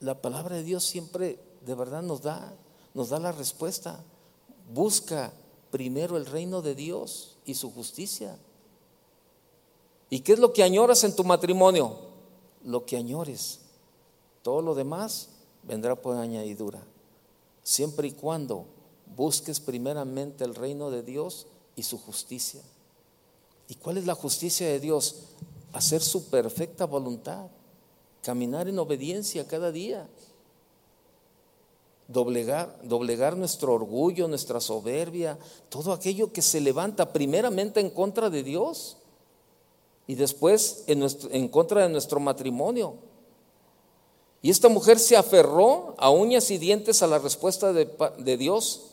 la palabra de Dios siempre de verdad nos da, nos da la respuesta. Busca primero el reino de Dios y su justicia. ¿Y qué es lo que añoras en tu matrimonio? Lo que añores. Todo lo demás vendrá por añadidura siempre y cuando busques primeramente el reino de Dios y su justicia. ¿Y cuál es la justicia de Dios? Hacer su perfecta voluntad, caminar en obediencia cada día, doblegar, doblegar nuestro orgullo, nuestra soberbia, todo aquello que se levanta primeramente en contra de Dios y después en, en contra de nuestro matrimonio. Y esta mujer se aferró a uñas y dientes a la respuesta de, Dios.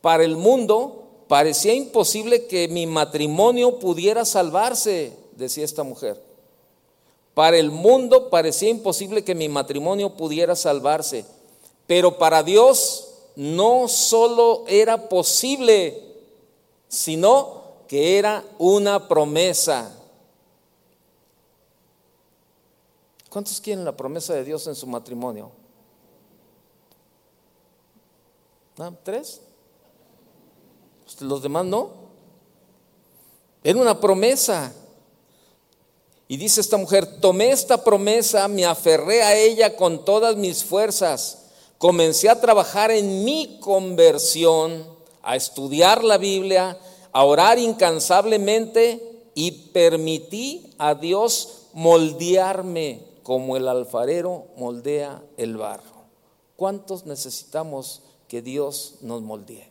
Para el mundo parecía imposible que mi matrimonio pudiera salvarse, decía esta mujer. Para el mundo parecía imposible que mi matrimonio pudiera salvarse. Pero para Dios no solo era posible, sino que era una promesa. ¿Cuántos quieren la promesa de Dios en su matrimonio? ¿Tres? ¿Los demás no? Era una promesa. Y dice esta mujer, tomé esta promesa, me aferré a ella con todas mis fuerzas, comencé a trabajar en mi conversión, a estudiar la Biblia, a orar incansablemente y permití a Dios moldearme como el alfarero moldea el barro. ¿Cuántos necesitamos que Dios nos moldee?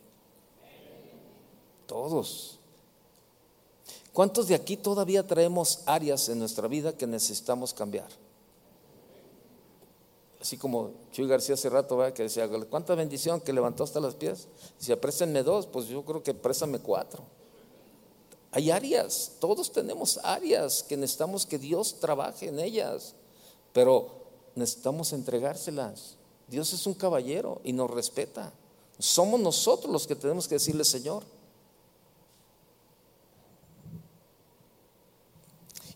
Todos. ¿Cuántos de aquí todavía traemos áreas en nuestra vida que necesitamos cambiar? Así como Chuy García hace rato, que decía, ¿cuánta bendición que levantó hasta las pies? Si préstenme dos, pues yo creo que préstame cuatro. Hay áreas, todos tenemos áreas que necesitamos que Dios trabaje en ellas pero necesitamos entregárselas. Dios es un caballero y nos respeta. Somos nosotros los que tenemos que decirle, Señor.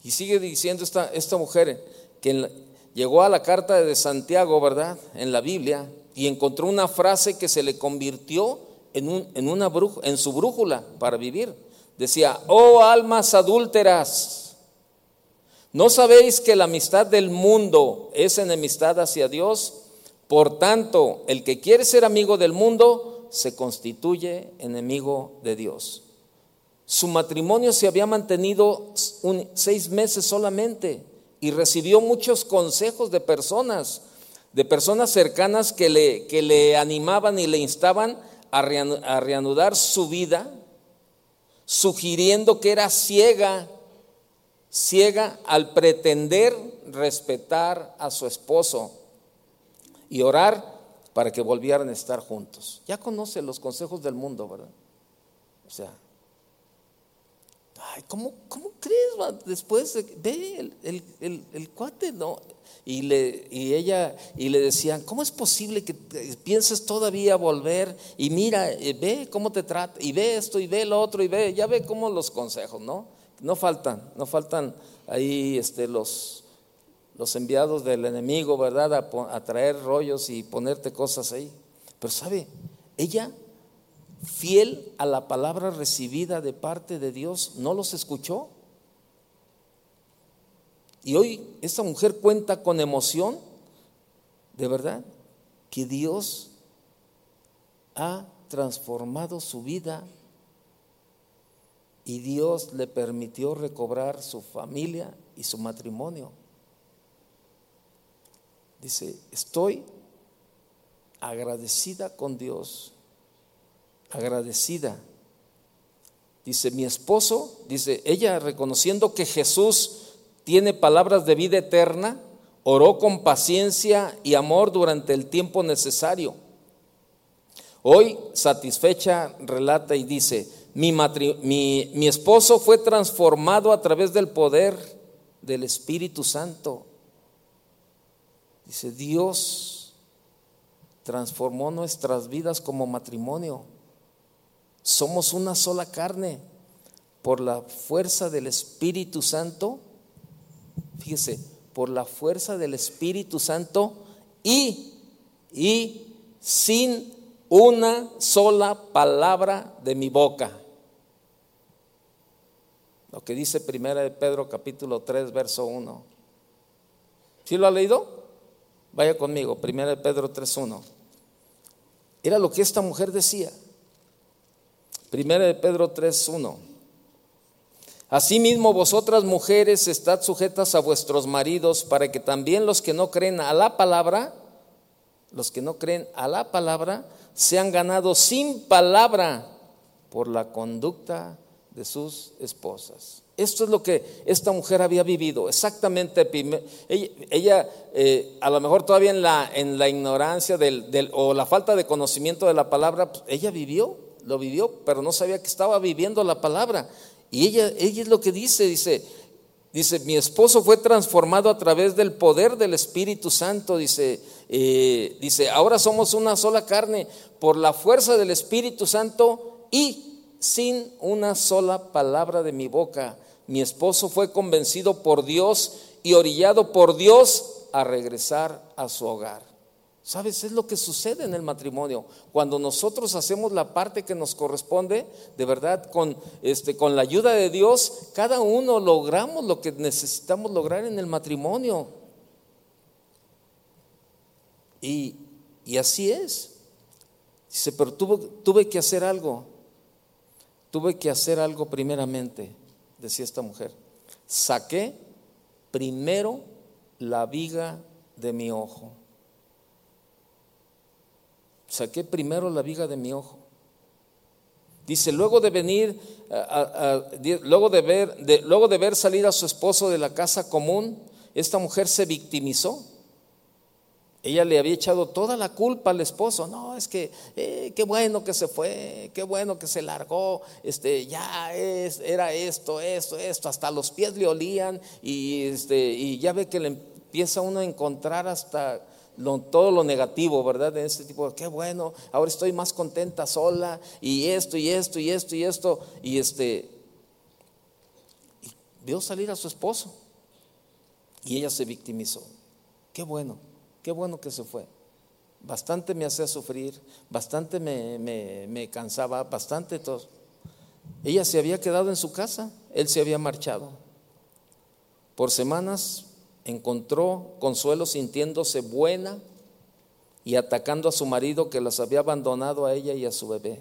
Y sigue diciendo esta, esta mujer que llegó a la carta de Santiago, ¿verdad? En la Biblia, y encontró una frase que se le convirtió en, un, en, una en su brújula para vivir. Decía, oh almas adúlteras ¿No sabéis que la amistad del mundo es enemistad hacia Dios? Por tanto, el que quiere ser amigo del mundo se constituye enemigo de Dios. Su matrimonio se había mantenido seis meses solamente y recibió muchos consejos de personas, de personas cercanas que le, que le animaban y le instaban a reanudar su vida, sugiriendo que era ciega ciega al pretender respetar a su esposo y orar para que volvieran a estar juntos. Ya conoce los consejos del mundo, ¿verdad? O sea, ay, ¿cómo, cómo crees? Después, ve el, el, cuate, ¿no? Y, le, y ella, y le decían, ¿cómo es posible que pienses todavía volver? Y mira, eh, ve cómo te trata, y ve esto, y ve lo otro, y ve, ya ve cómo los consejos, ¿no? no faltan, no faltan ahí este, los, los enviados del enemigo, ¿verdad? A, traer rollos y ponerte cosas ahí. Pero sabe, ella, fiel a la palabra recibida de parte de Dios, no los escuchó. Y hoy esta mujer cuenta con emoción, de verdad, que Dios ha transformado su vida y Dios le permitió recobrar su familia y su matrimonio. Dice, estoy agradecida con Dios, agradecida. Dice, mi esposo, dice, ella reconociendo que Jesús tiene palabras de vida eterna, oró con paciencia y amor durante el tiempo necesario. Hoy, satisfecha, relata y dice, mi, mi, esposo fue transformado a través del poder del Espíritu Santo. Dice, Dios transformó nuestras vidas como matrimonio. Somos una sola carne por la fuerza del Espíritu Santo. Fíjese, por la fuerza del Espíritu Santo y, y sin una sola palabra de mi boca. Lo que dice Primera de Pedro capítulo 3 verso 1. ¿Sí lo ha leído? Vaya conmigo, 1 Pedro 3.1. Era lo que esta mujer decía. 1 Pedro 3.1. Asimismo vosotras mujeres estad sujetas a vuestros maridos para que también los que no creen a la palabra, los que no creen a la palabra, sean ganados sin palabra por la conducta de sus esposas. Esto es lo que esta mujer había vivido, exactamente. Ella, eh, a lo mejor todavía en la, en la ignorancia del, o la falta de conocimiento de la palabra, pues, ella vivió, lo vivió, pero no sabía que estaba viviendo la palabra. Y ella, ella es lo que dice, dice, dice, mi esposo fue transformado a través del poder del Espíritu Santo, dice, eh, dice, ahora somos una sola carne por la fuerza del Espíritu Santo y sin una sola palabra de mi boca mi esposo fue convencido por Dios y orillado por Dios a regresar a su hogar. ¿Sabes? Es lo que sucede en el matrimonio. Cuando nosotros hacemos la parte que nos corresponde, de verdad, con, este, con la ayuda de Dios, cada uno logramos lo que necesitamos lograr en el matrimonio. Y, y así es. Dice, pero tuve, tuve que hacer algo. Tuve que hacer algo primeramente decía esta mujer, saqué primero la viga de mi ojo. Saqué primero la viga de mi ojo. Dice, luego de venir, luego, de ver, luego de ver salir a su esposo de la casa común, esta mujer se victimizó ella le había echado toda la culpa al esposo. No, es que eh, qué bueno que se fue, qué bueno que se largó. Este, ya era esto, esto, esto. Hasta los pies le olían y, este, y ya ve que le empieza uno a encontrar hasta todo lo negativo, ¿verdad? En este tipo, qué bueno, ahora estoy más contenta sola y esto y esto y esto y esto. Y este, y vio salir a su esposo y ella se victimizó. Qué bueno. Qué bueno que se fue. Bastante me hacía sufrir, bastante me, cansaba, bastante todo. Ella se había quedado en su casa, él se había marchado. Por semanas encontró consuelo sintiéndose buena y atacando a su marido que las había abandonado a ella y a su bebé.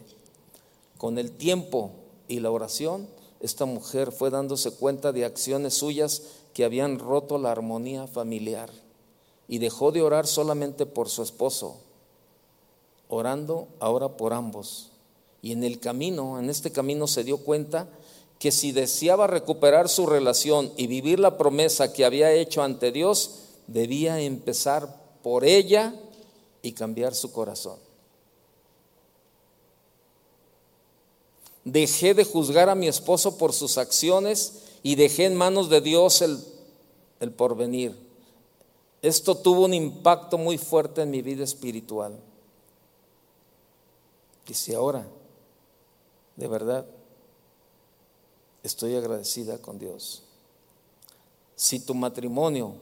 Con el tiempo y la oración, esta mujer fue dándose cuenta de acciones suyas que habían roto la armonía familiar y dejó de orar solamente por su esposo, orando ahora por ambos. Y en el camino, en este camino se dio cuenta que si deseaba recuperar su relación y vivir la promesa que había hecho ante Dios, debía empezar por ella y cambiar su corazón. Dejé de juzgar a mi esposo por sus acciones y dejé en manos de Dios el, el porvenir. Esto tuvo un impacto muy fuerte en mi vida espiritual. Y si ahora, de verdad, estoy agradecida con Dios. Si tu matrimonio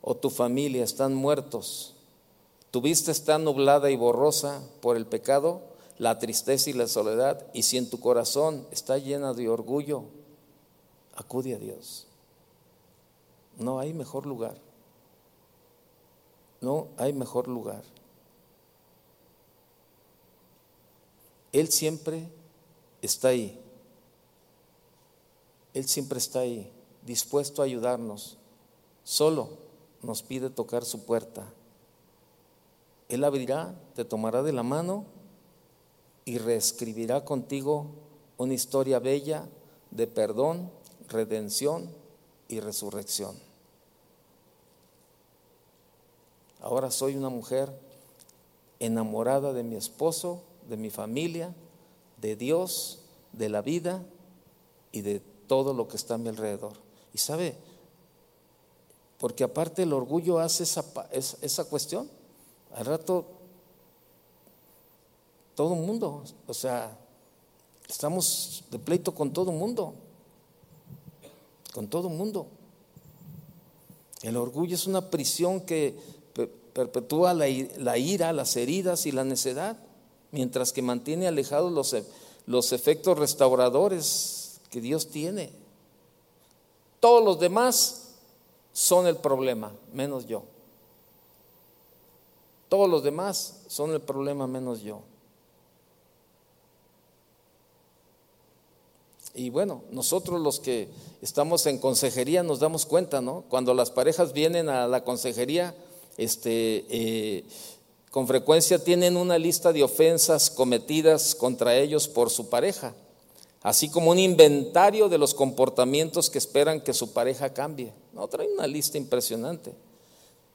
o tu familia están muertos, tu vista está nublada y borrosa por el pecado, la tristeza y la soledad, y si en tu corazón está llena de orgullo, acude a Dios. No hay mejor lugar. No hay mejor lugar. Él siempre está ahí. Él siempre está ahí, dispuesto a ayudarnos. Solo nos pide tocar su puerta. Él abrirá, te tomará de la mano y reescribirá contigo una historia bella de perdón, redención y resurrección. Ahora soy una mujer enamorada de mi esposo, de mi familia, de Dios, de la vida y de todo lo que está a mi alrededor. Y sabe, porque aparte el orgullo hace esa, esa cuestión al rato, todo el mundo, o sea, estamos de pleito con todo el mundo, con todo el mundo. El orgullo es una prisión que perpetúa la, ira, las heridas y la necedad, mientras que mantiene alejados los, e, los efectos restauradores que Dios tiene. Todos los demás son el problema, menos yo. Todos los demás son el problema menos yo. Y bueno, nosotros los que estamos en consejería nos damos cuenta, ¿no? Cuando las parejas vienen a la consejería, este, eh, con frecuencia tienen una lista de ofensas cometidas contra ellos por su pareja, así como un inventario de los comportamientos que esperan que su pareja cambie. No, trae una lista impresionante.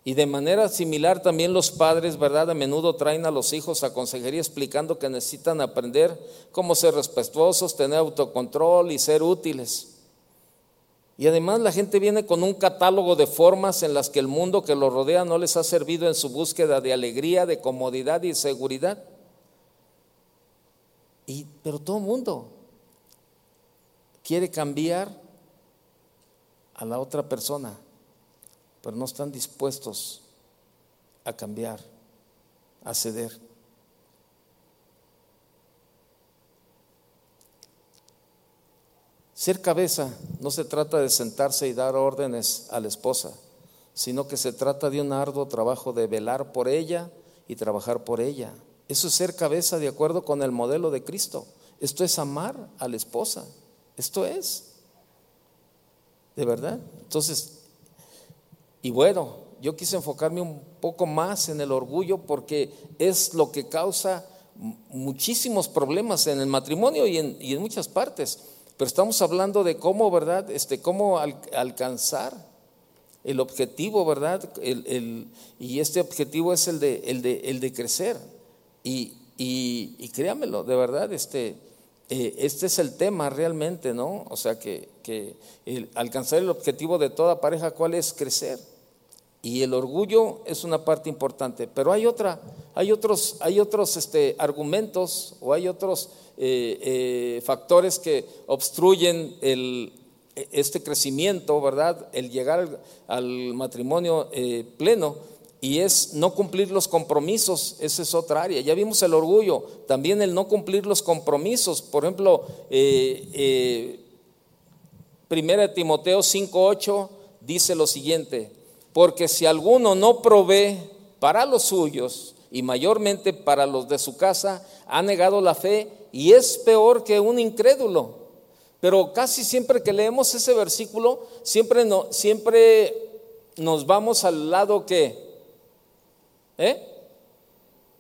Y de manera similar también los padres, ¿verdad? A menudo traen a los hijos a consejería explicando que necesitan aprender cómo ser respetuosos, tener autocontrol y ser útiles. Y además la gente viene con un catálogo de formas en las que el mundo que los rodea no les ha servido en su búsqueda de alegría, de comodidad y seguridad. Y, pero todo el mundo quiere cambiar a la otra persona pero no están dispuestos a cambiar, a ceder. Ser cabeza no se trata de sentarse y dar órdenes a la esposa, sino que se trata de un arduo trabajo de velar por ella y trabajar por ella. Eso es ser cabeza de acuerdo con el modelo de Cristo. Esto es amar a la esposa. Esto es. ¿De verdad? Entonces, y bueno, yo quise enfocarme un poco más en el orgullo porque es lo que causa muchísimos problemas en el matrimonio y en, muchas partes. Pero estamos hablando de cómo, ¿verdad? Este, cómo alcanzar el objetivo, ¿verdad? y este objetivo es el de, el de, el de crecer. Y, y, créamelo, de verdad, este, eh, este es el tema realmente, ¿no? O sea, que, que alcanzar el objetivo de toda pareja, ¿cuál es? Crecer. Y el orgullo es una parte importante, pero hay otra, hay otros, hay otros este, argumentos o hay otros eh, eh, factores que obstruyen el, este crecimiento, ¿verdad? El llegar al, matrimonio eh, pleno y es no cumplir los compromisos, esa es otra área. Ya vimos el orgullo, también el no cumplir los compromisos. Por ejemplo, Primera Timoteo 5.8 dice lo siguiente, porque si alguno no provee para los suyos y mayormente para los de su casa, ha negado la fe y es peor que un incrédulo. Pero casi siempre que leemos ese versículo, siempre, no, siempre nos vamos al lado que, ¿eh?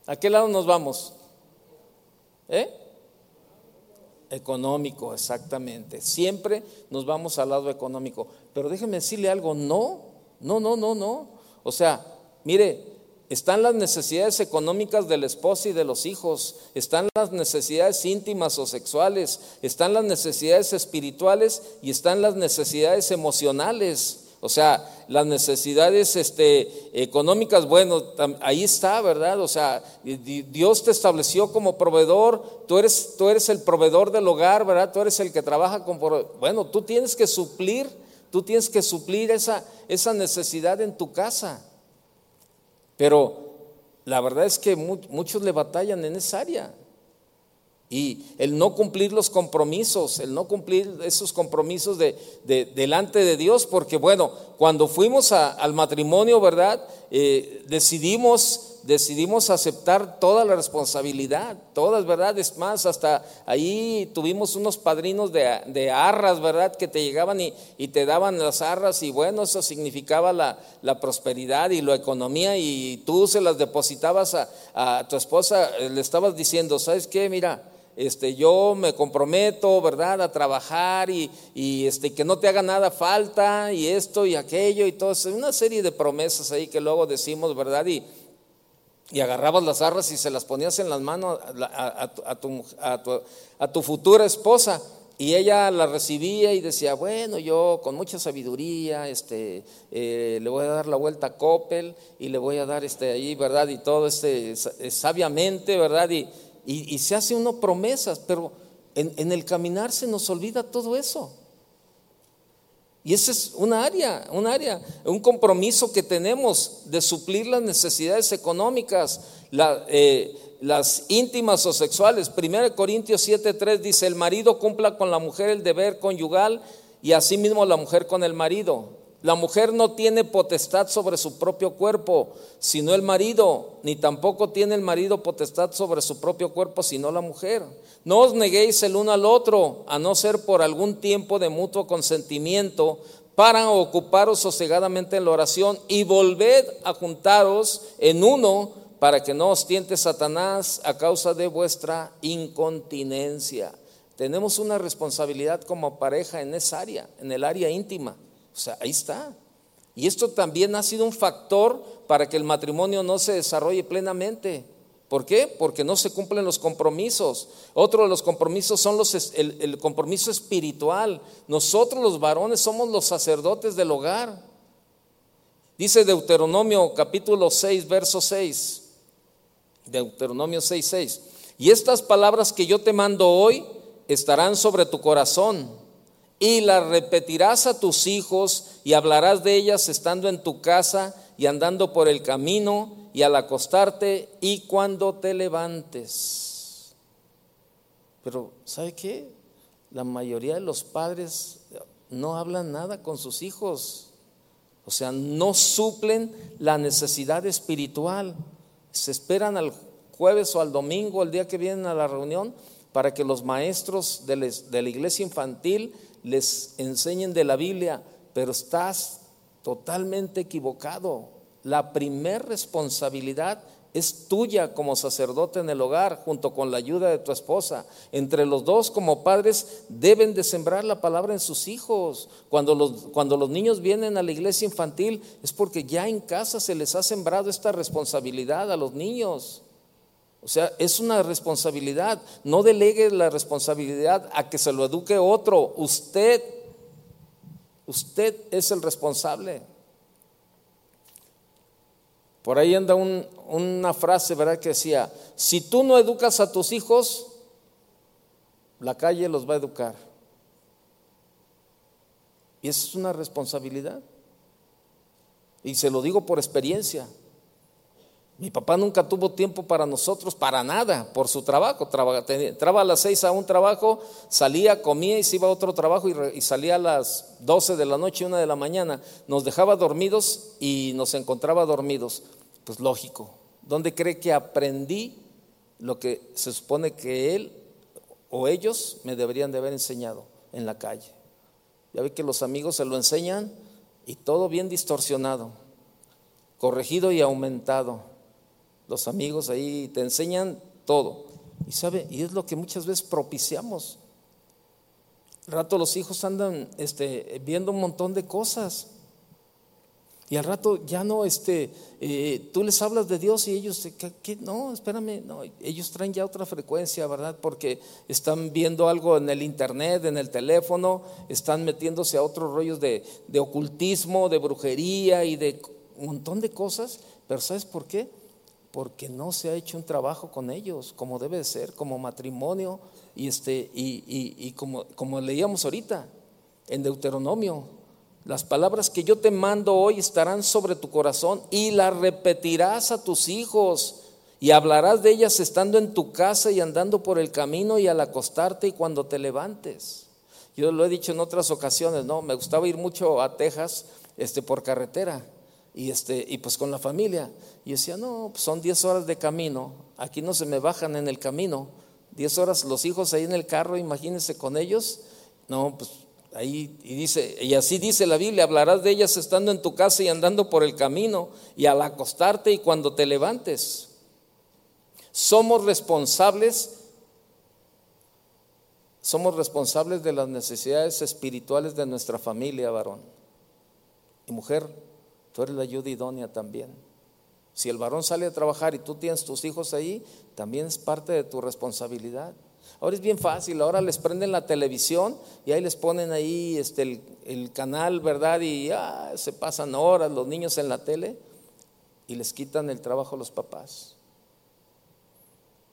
¿A qué lado nos vamos? ¿Eh? Económico, exactamente. Siempre nos vamos al lado económico. Pero déjeme decirle algo, no, no, no, no, no. O sea, mire, están las necesidades económicas del esposo y de los hijos, están las necesidades íntimas o sexuales, están las necesidades espirituales y están las necesidades emocionales. O sea, las necesidades este, económicas, bueno, ahí está, ¿verdad? O sea, Dios te estableció como proveedor, tú eres, tú eres el proveedor del hogar, ¿verdad? Tú eres el que trabaja con... Bueno, tú tienes que suplir, tú tienes que suplir esa, esa necesidad en tu casa. Pero la verdad es que muchos le batallan en esa área. Y el no cumplir los compromisos, el no cumplir esos compromisos de, delante de Dios, porque bueno, cuando fuimos al matrimonio, ¿verdad? Eh, decidimos, decidimos aceptar toda la responsabilidad, todas, ¿verdad? Es más, hasta ahí tuvimos unos padrinos de, arras, ¿verdad? Que te llegaban y, te daban las arras y bueno, eso significaba la, prosperidad y la economía y tú se las depositabas a, a tu esposa, le estabas diciendo, ¿sabes qué? Mira, este, yo me comprometo, ¿verdad?, a trabajar y, este, que no te haga nada falta y esto y aquello y todo, una serie de promesas ahí que luego decimos, ¿verdad? Y, y agarrabas las arras y se las ponías en las manos a, tu, a tu, futura esposa. Y ella la recibía y decía, bueno, yo con mucha sabiduría, este, eh, le voy a dar la vuelta a Coppel y le voy a dar este ahí, ¿verdad? Y todo este, sabiamente, ¿verdad? Y, y, se hace uno promesas, pero en, el caminar se nos olvida todo eso. Y esa es una área, un área, un compromiso que tenemos de suplir las necesidades económicas, eh, las íntimas o sexuales. 1 Corintios 7:3 dice, el marido cumpla con la mujer el deber conyugal y asimismo la mujer con el marido. La mujer no tiene potestad sobre su propio cuerpo, sino el marido, ni tampoco tiene el marido potestad sobre su propio cuerpo, sino la mujer. No os neguéis el uno al otro, a no ser por algún tiempo de mutuo consentimiento, para ocuparos sosegadamente en la oración y volved a juntaros en uno para que no os tiente Satanás a causa de vuestra incontinencia. Tenemos una responsabilidad como pareja en esa área, en el área íntima. O sea, ahí está. Y esto también ha sido un factor para que el matrimonio no se desarrolle plenamente. ¿Por qué? Porque no se cumplen los compromisos. Otro de los compromisos son los, el, compromiso espiritual. Nosotros los varones somos los sacerdotes del hogar. Dice Deuteronomio capítulo 6, verso 6. Deuteronomio 6, 6. Y estas palabras que yo te mando hoy estarán sobre tu corazón y las repetirás a tus hijos y hablarás de ellas estando en tu casa y andando por el camino y al acostarte y cuando te levantes. Pero ¿sabe qué? La mayoría de los padres no hablan nada con sus hijos. O sea, no suplen la necesidad espiritual. Se esperan al jueves o al domingo, el día que vienen a la reunión, para que los maestros de la iglesia infantil les enseñen de la Biblia, pero estás totalmente equivocado. La primer responsabilidad es tuya como sacerdote en el hogar, junto con la ayuda de tu esposa. Entre los dos como padres deben de sembrar la palabra en sus hijos. Cuando los, cuando los niños vienen a la iglesia infantil es porque ya en casa se les ha sembrado esta responsabilidad a los niños. O sea, es una responsabilidad. No delegue la responsabilidad a que se lo eduque otro. Usted, usted es el responsable. Por ahí anda una frase, ¿verdad? Que decía, si tú no educas a tus hijos, la calle los va a educar. Y esa es una responsabilidad. Y se lo digo por experiencia. Mi papá nunca tuvo tiempo para nosotros, para nada, por su trabajo. Entraba a las seis a un trabajo, salía, comía y se iba a otro trabajo y, salía a las doce de la noche, una de la mañana. Nos dejaba dormidos y nos encontraba dormidos. Pues lógico. ¿Dónde cree que aprendí lo que se supone que él o ellos me deberían de haber enseñado en la calle? Ya ve que los amigos se lo enseñan y todo bien distorsionado, corregido y aumentado los amigos ahí te enseñan todo. Y sabe, y es lo que muchas veces propiciamos. rato los hijos andan este, viendo un montón de cosas. Y al rato ya no, este, eh, tú les hablas de Dios y ellos, ¿qué, no, espérame, no, ellos traen ya otra frecuencia, ¿verdad? Porque están viendo algo en el internet, en el teléfono, están metiéndose a otros rollos de, de ocultismo, de brujería y de un montón de cosas. Pero ¿sabes por qué? Porque no se ha hecho un trabajo con ellos, como debe ser, como matrimonio, y, este, y, y, y como, como leíamos ahorita en Deuteronomio, las palabras que yo te mando hoy estarán sobre tu corazón y las repetirás a tus hijos y hablarás de ellas estando en tu casa y andando por el camino y al acostarte y cuando te levantes. Yo lo he dicho en otras ocasiones, ¿no? Me gustaba ir mucho a Texas este, por carretera y, este, y pues con la familia. Y decía, no, pues son 10 horas de camino, aquí no se me bajan en el camino. 10 horas los hijos ahí en el carro, imagínense con ellos. No, pues Ahí y dice, y así dice la Biblia, hablarás de ellas estando en tu casa y andando por el camino y al acostarte y cuando te levantes. Somos responsables somos responsables de las necesidades espirituales de nuestra familia, varón. Y mujer, tú eres la ayuda idónea también. Si el varón sale a trabajar y tú tienes tus hijos ahí, también es parte de tu responsabilidad. Ahora es bien fácil, ahora les prenden la televisión y ahí les ponen ahí este, el, canal, ¿verdad? Y ah, se pasan horas los niños en la tele y les quitan el trabajo a los papás.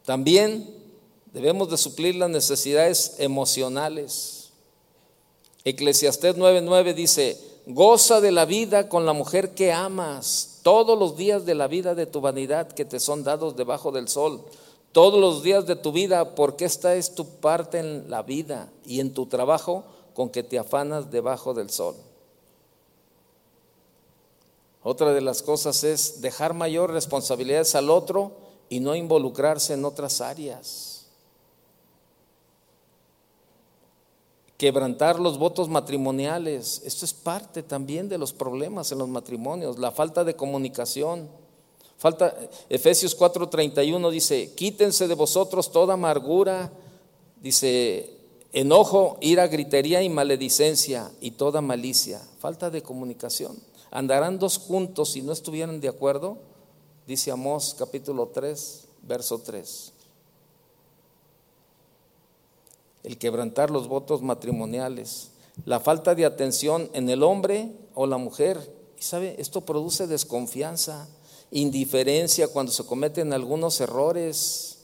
También debemos de suplir las necesidades emocionales. Eclesiastés 9:9 dice, goza de la vida con la mujer que amas todos los días de la vida de tu vanidad que te son dados debajo del sol todos los días de tu vida, porque esta es tu parte en la vida y en tu trabajo con que te afanas debajo del sol. Otra de las cosas es dejar mayor responsabilidades al otro y no involucrarse en otras áreas. Quebrantar los votos matrimoniales, esto es parte también de los problemas en los matrimonios, la falta de comunicación Falta Efesios 4:31 dice, "Quítense de vosotros toda amargura", dice, "enojo, ira, gritería y maledicencia y toda malicia." Falta de comunicación. Andarán dos juntos si no estuvieran de acuerdo, dice Amós capítulo 3, verso 3. El quebrantar los votos matrimoniales, la falta de atención en el hombre o la mujer. Y sabe, esto produce desconfianza indiferencia cuando se cometen algunos errores,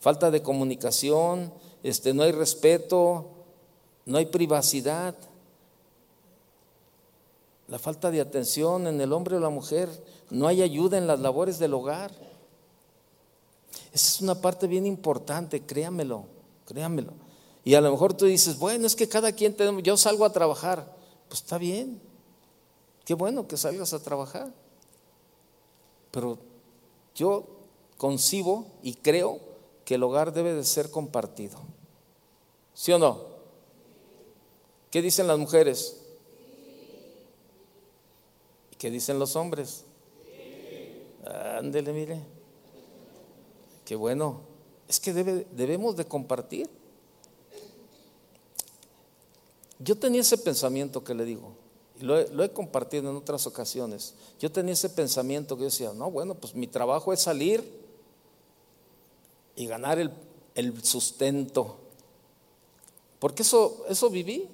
falta de comunicación, este, no hay respeto, no hay privacidad, la falta de atención en el hombre o la mujer, no hay ayuda en las labores del hogar. Esa es una parte bien importante, créamelo, créamelo. Y a lo mejor tú dices, bueno, es que cada quien tenemos, yo salgo a trabajar. Pues está bien, qué bueno que salgas a trabajar. Pero yo concibo y creo que el hogar debe de ser compartido. ¿Sí o no? ¿Qué dicen las mujeres? ¿Qué dicen los hombres? Ándele, mire. Qué bueno. Es que debemos de compartir. Yo tenía ese pensamiento que le digo y lo he, compartido en otras ocasiones, yo tenía ese pensamiento que decía, no, bueno, pues mi trabajo es salir y ganar el, sustento. Porque eso, eso viví,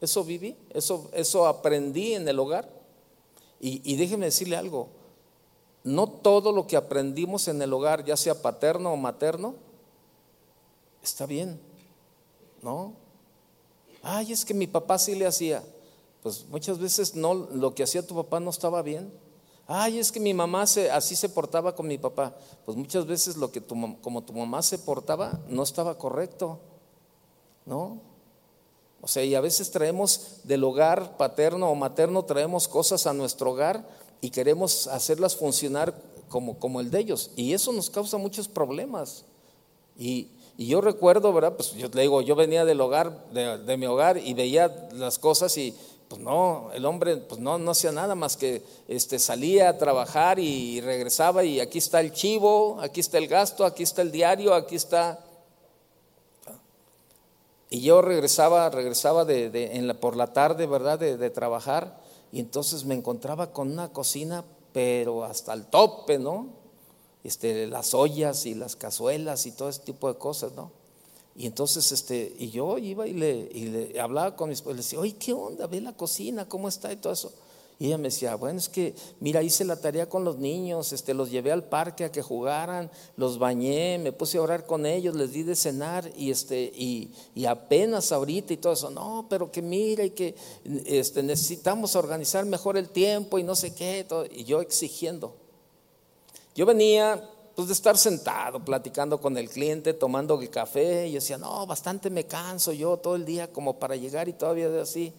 eso viví, eso, eso aprendí en el hogar. Y, y déjeme decirle algo, no todo lo que aprendimos en el hogar, ya sea paterno o materno, está bien, ¿no? Ay, es que mi papá sí le hacía pues muchas veces no, lo que hacía tu papá no estaba bien. Ay, es que mi mamá así se portaba con mi papá. Pues muchas veces lo que como tu mamá se portaba no estaba correcto, ¿no? O sea, y a veces traemos del hogar paterno o materno, traemos cosas a nuestro hogar y queremos hacerlas funcionar como, como el de ellos. Y eso nos causa muchos problemas. Y, y yo recuerdo, ¿verdad? Pues yo le digo, yo venía del hogar, de, mi hogar y veía las cosas y pues no, el hombre pues no, no hacía nada más que este, salía a trabajar y regresaba y aquí está el chivo, aquí está el gasto, aquí está el diario, aquí está... Y yo regresaba, regresaba de, en la, por la tarde, ¿verdad?, de, trabajar y entonces me encontraba con una cocina, pero hasta el tope, ¿no? Este, las ollas y las cazuelas y todo ese tipo de cosas, ¿no? Y entonces, este, y yo iba y le, y le hablaba con mi esposa, le decía, oye, ¿qué onda? Ve la cocina, ¿cómo está? Y todo eso. Y ella me decía, bueno, es que, mira, hice la tarea con los niños, este, los llevé al parque a que jugaran, los bañé, me puse a orar con ellos, les di de cenar y, este, y, y apenas ahorita y todo eso. No, pero que mira y que este, necesitamos organizar mejor el tiempo y no sé qué. Todo, y yo exigiendo. Yo venía pues de estar sentado platicando con el cliente, tomando el café, y yo decía, no, bastante me canso yo todo el día como para llegar y todavía de así.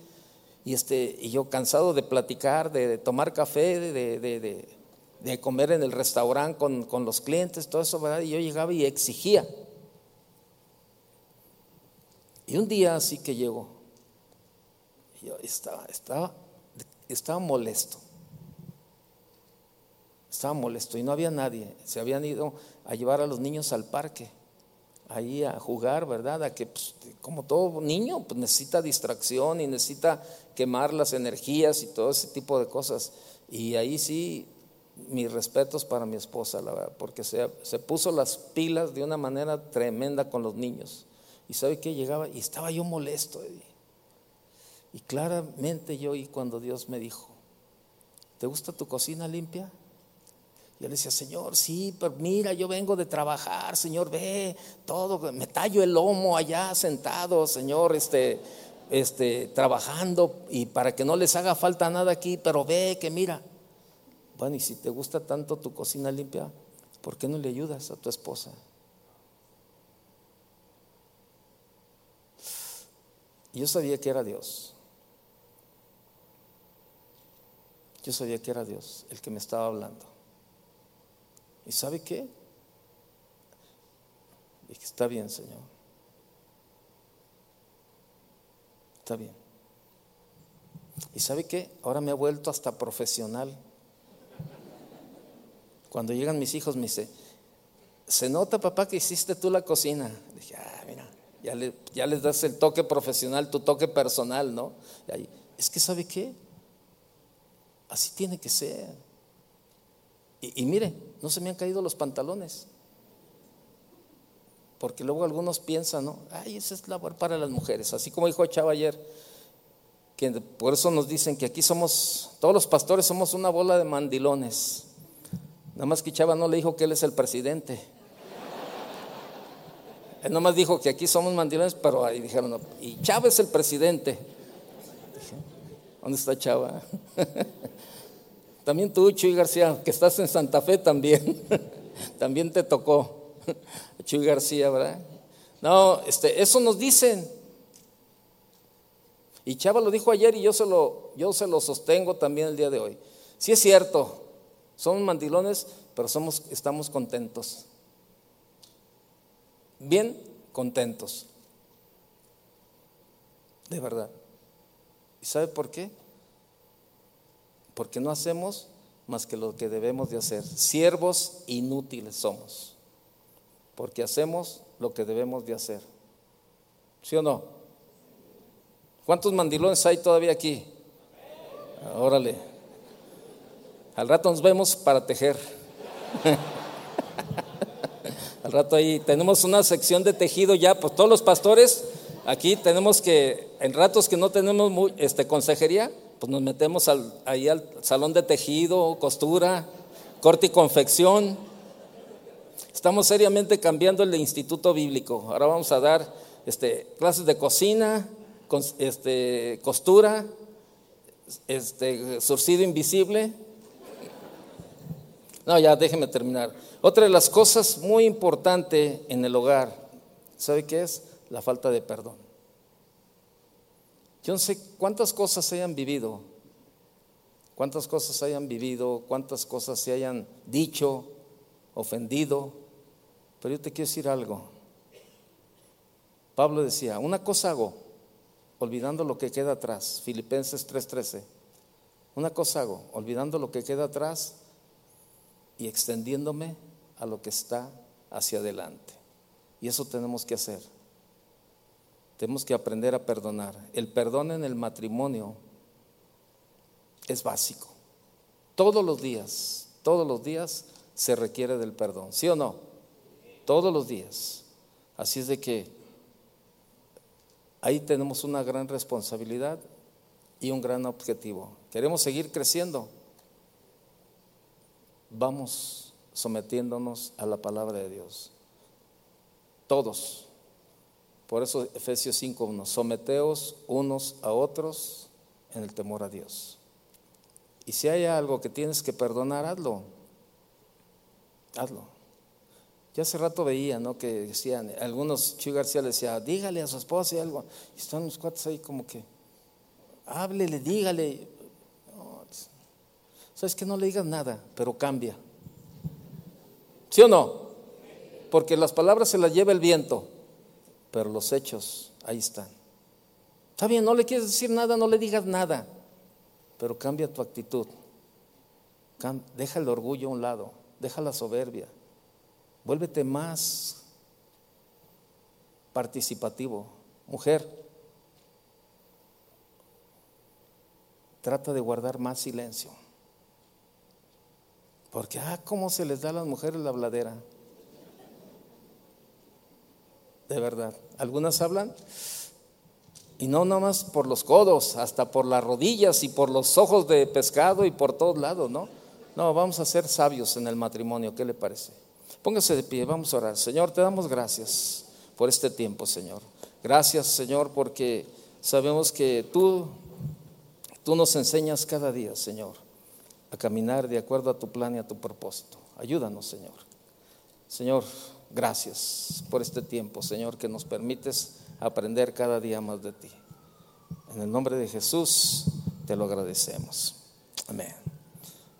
Y, este, y yo cansado de platicar, de, tomar café, de, de, comer en el restaurante con, con, los clientes, todo eso, ¿verdad? Y yo llegaba y exigía. Y un día así que llegó, yo estaba, estaba, estaba molesto. Estaba molesto y no había nadie. Se habían ido a llevar a los niños al parque, ahí a jugar, ¿verdad? A que, pues, como todo niño, pues necesita distracción y necesita quemar las energías y todo ese tipo de cosas. Y ahí sí, mis respetos para mi esposa, la verdad, porque se, se puso las pilas de una manera tremenda con los niños. Y sabe que llegaba y estaba yo molesto. Y, y claramente yo oí cuando Dios me dijo, ¿te gusta tu cocina limpia? Yo le decía, Señor, sí, pero mira, yo vengo de trabajar, Señor, ve todo, me tallo el lomo allá sentado, Señor, este, este, trabajando y para que no les haga falta nada aquí, pero ve que mira. Bueno, y si te gusta tanto tu cocina limpia, ¿por qué no le ayudas a tu esposa? yo sabía que era Dios. Yo sabía que era Dios el que me estaba hablando. ¿Y sabe qué? Dije, está bien, Señor. Está bien. ¿Y sabe qué? Ahora me ha vuelto hasta profesional. Cuando llegan mis hijos me dice, se nota papá que hiciste tú la cocina. dije, ah, mira, ya, le, les das el toque profesional, tu toque personal, ¿no? es que ¿sabe qué? Así tiene que ser. Y, mire, no se me han caído los pantalones. Porque luego algunos piensan, ¿no? Ay, esa es labor para las mujeres. Así como dijo Chava ayer, que por eso nos dicen que aquí somos, todos los pastores somos una bola de mandilones. Nada más que Chava no le dijo que él es el presidente. Él nomás dijo que aquí somos mandilones, pero ahí dijeron, y Chava es el presidente. ¿Dónde está Chava? También tú, Chuy García, que estás en Santa Fe también, también te tocó, Chuy García, ¿verdad? No, este, eso nos dicen. Y Chava lo dijo ayer y yo se lo, yo se lo sostengo también el día de hoy. Sí es cierto, somos mandilones, pero somos, estamos contentos. Bien contentos. De verdad. ¿Y sabe por qué? Porque no hacemos más que lo que debemos de hacer. Siervos inútiles somos, porque hacemos lo que debemos de hacer. ¿Sí o no? ¿Cuántos mandilones hay todavía aquí? Órale. Al rato nos vemos para tejer. Al rato ahí tenemos una sección de tejido ya, pues todos los pastores aquí tenemos que, en ratos que no tenemos este, consejería, pues nos metemos ahí al salón de tejido, costura, corte y confección. Estamos seriamente cambiando el instituto bíblico. Ahora vamos a dar este, clases de cocina, este, costura, este, surcido invisible. No, ya déjeme terminar. Otra de las cosas muy importantes en el hogar, ¿sabe qué es? La falta de perdón. Yo no sé cuántas cosas hayan vivido, cuántas cosas hayan vivido, cuántas cosas se hayan dicho, ofendido, pero yo te quiero decir algo. Pablo decía, una cosa hago, olvidando lo que queda atrás, Filipenses 3:13, una cosa hago, olvidando lo que queda atrás y extendiéndome a lo que está hacia adelante. Y eso tenemos que hacer. Tenemos que aprender a perdonar. El perdón en el matrimonio es básico. Todos los días, todos los días se requiere del perdón, ¿sí o no? Todos los días. Así es de que ahí tenemos una gran responsabilidad y un gran objetivo. Queremos seguir creciendo. Vamos sometiéndonos a la palabra de Dios. Todos. Por eso Efesios 5.1, someteos unos a otros en el temor a Dios. Y si hay algo que tienes que perdonar, hazlo. Hazlo. Ya hace rato veía, ¿no? Que decían, algunos, Chuy García le decía, dígale a su esposa y algo. Y están los cuates ahí como que, háblele, dígale. Sabes que no le digas nada, pero cambia. ¿Sí o no? Porque las palabras se las lleva el viento, pero los hechos ahí están. Está bien, no le quieres decir nada, no le digas nada, pero cambia tu actitud. Deja el orgullo a un lado, deja la soberbia. Vuélvete más participativo. Mujer, trata de guardar más silencio. Porque, ah, ¿cómo se les da a las mujeres la habladera? De verdad. Algunas hablan y no nomás por los codos, hasta por las rodillas y por los ojos de pescado y por todos lados, ¿no? No, vamos a ser sabios en el matrimonio, ¿qué le parece? Póngase de pie, vamos a orar. Señor, te damos gracias por este tiempo, Señor. Gracias, Señor, porque sabemos que tú, tú nos enseñas cada día, Señor, a caminar de acuerdo a tu plan y a tu propósito. Ayúdanos, Señor. Señor, gracias por este tiempo, Señor, que nos permites aprender cada día más de ti. En el nombre de Jesús te lo agradecemos. Amén.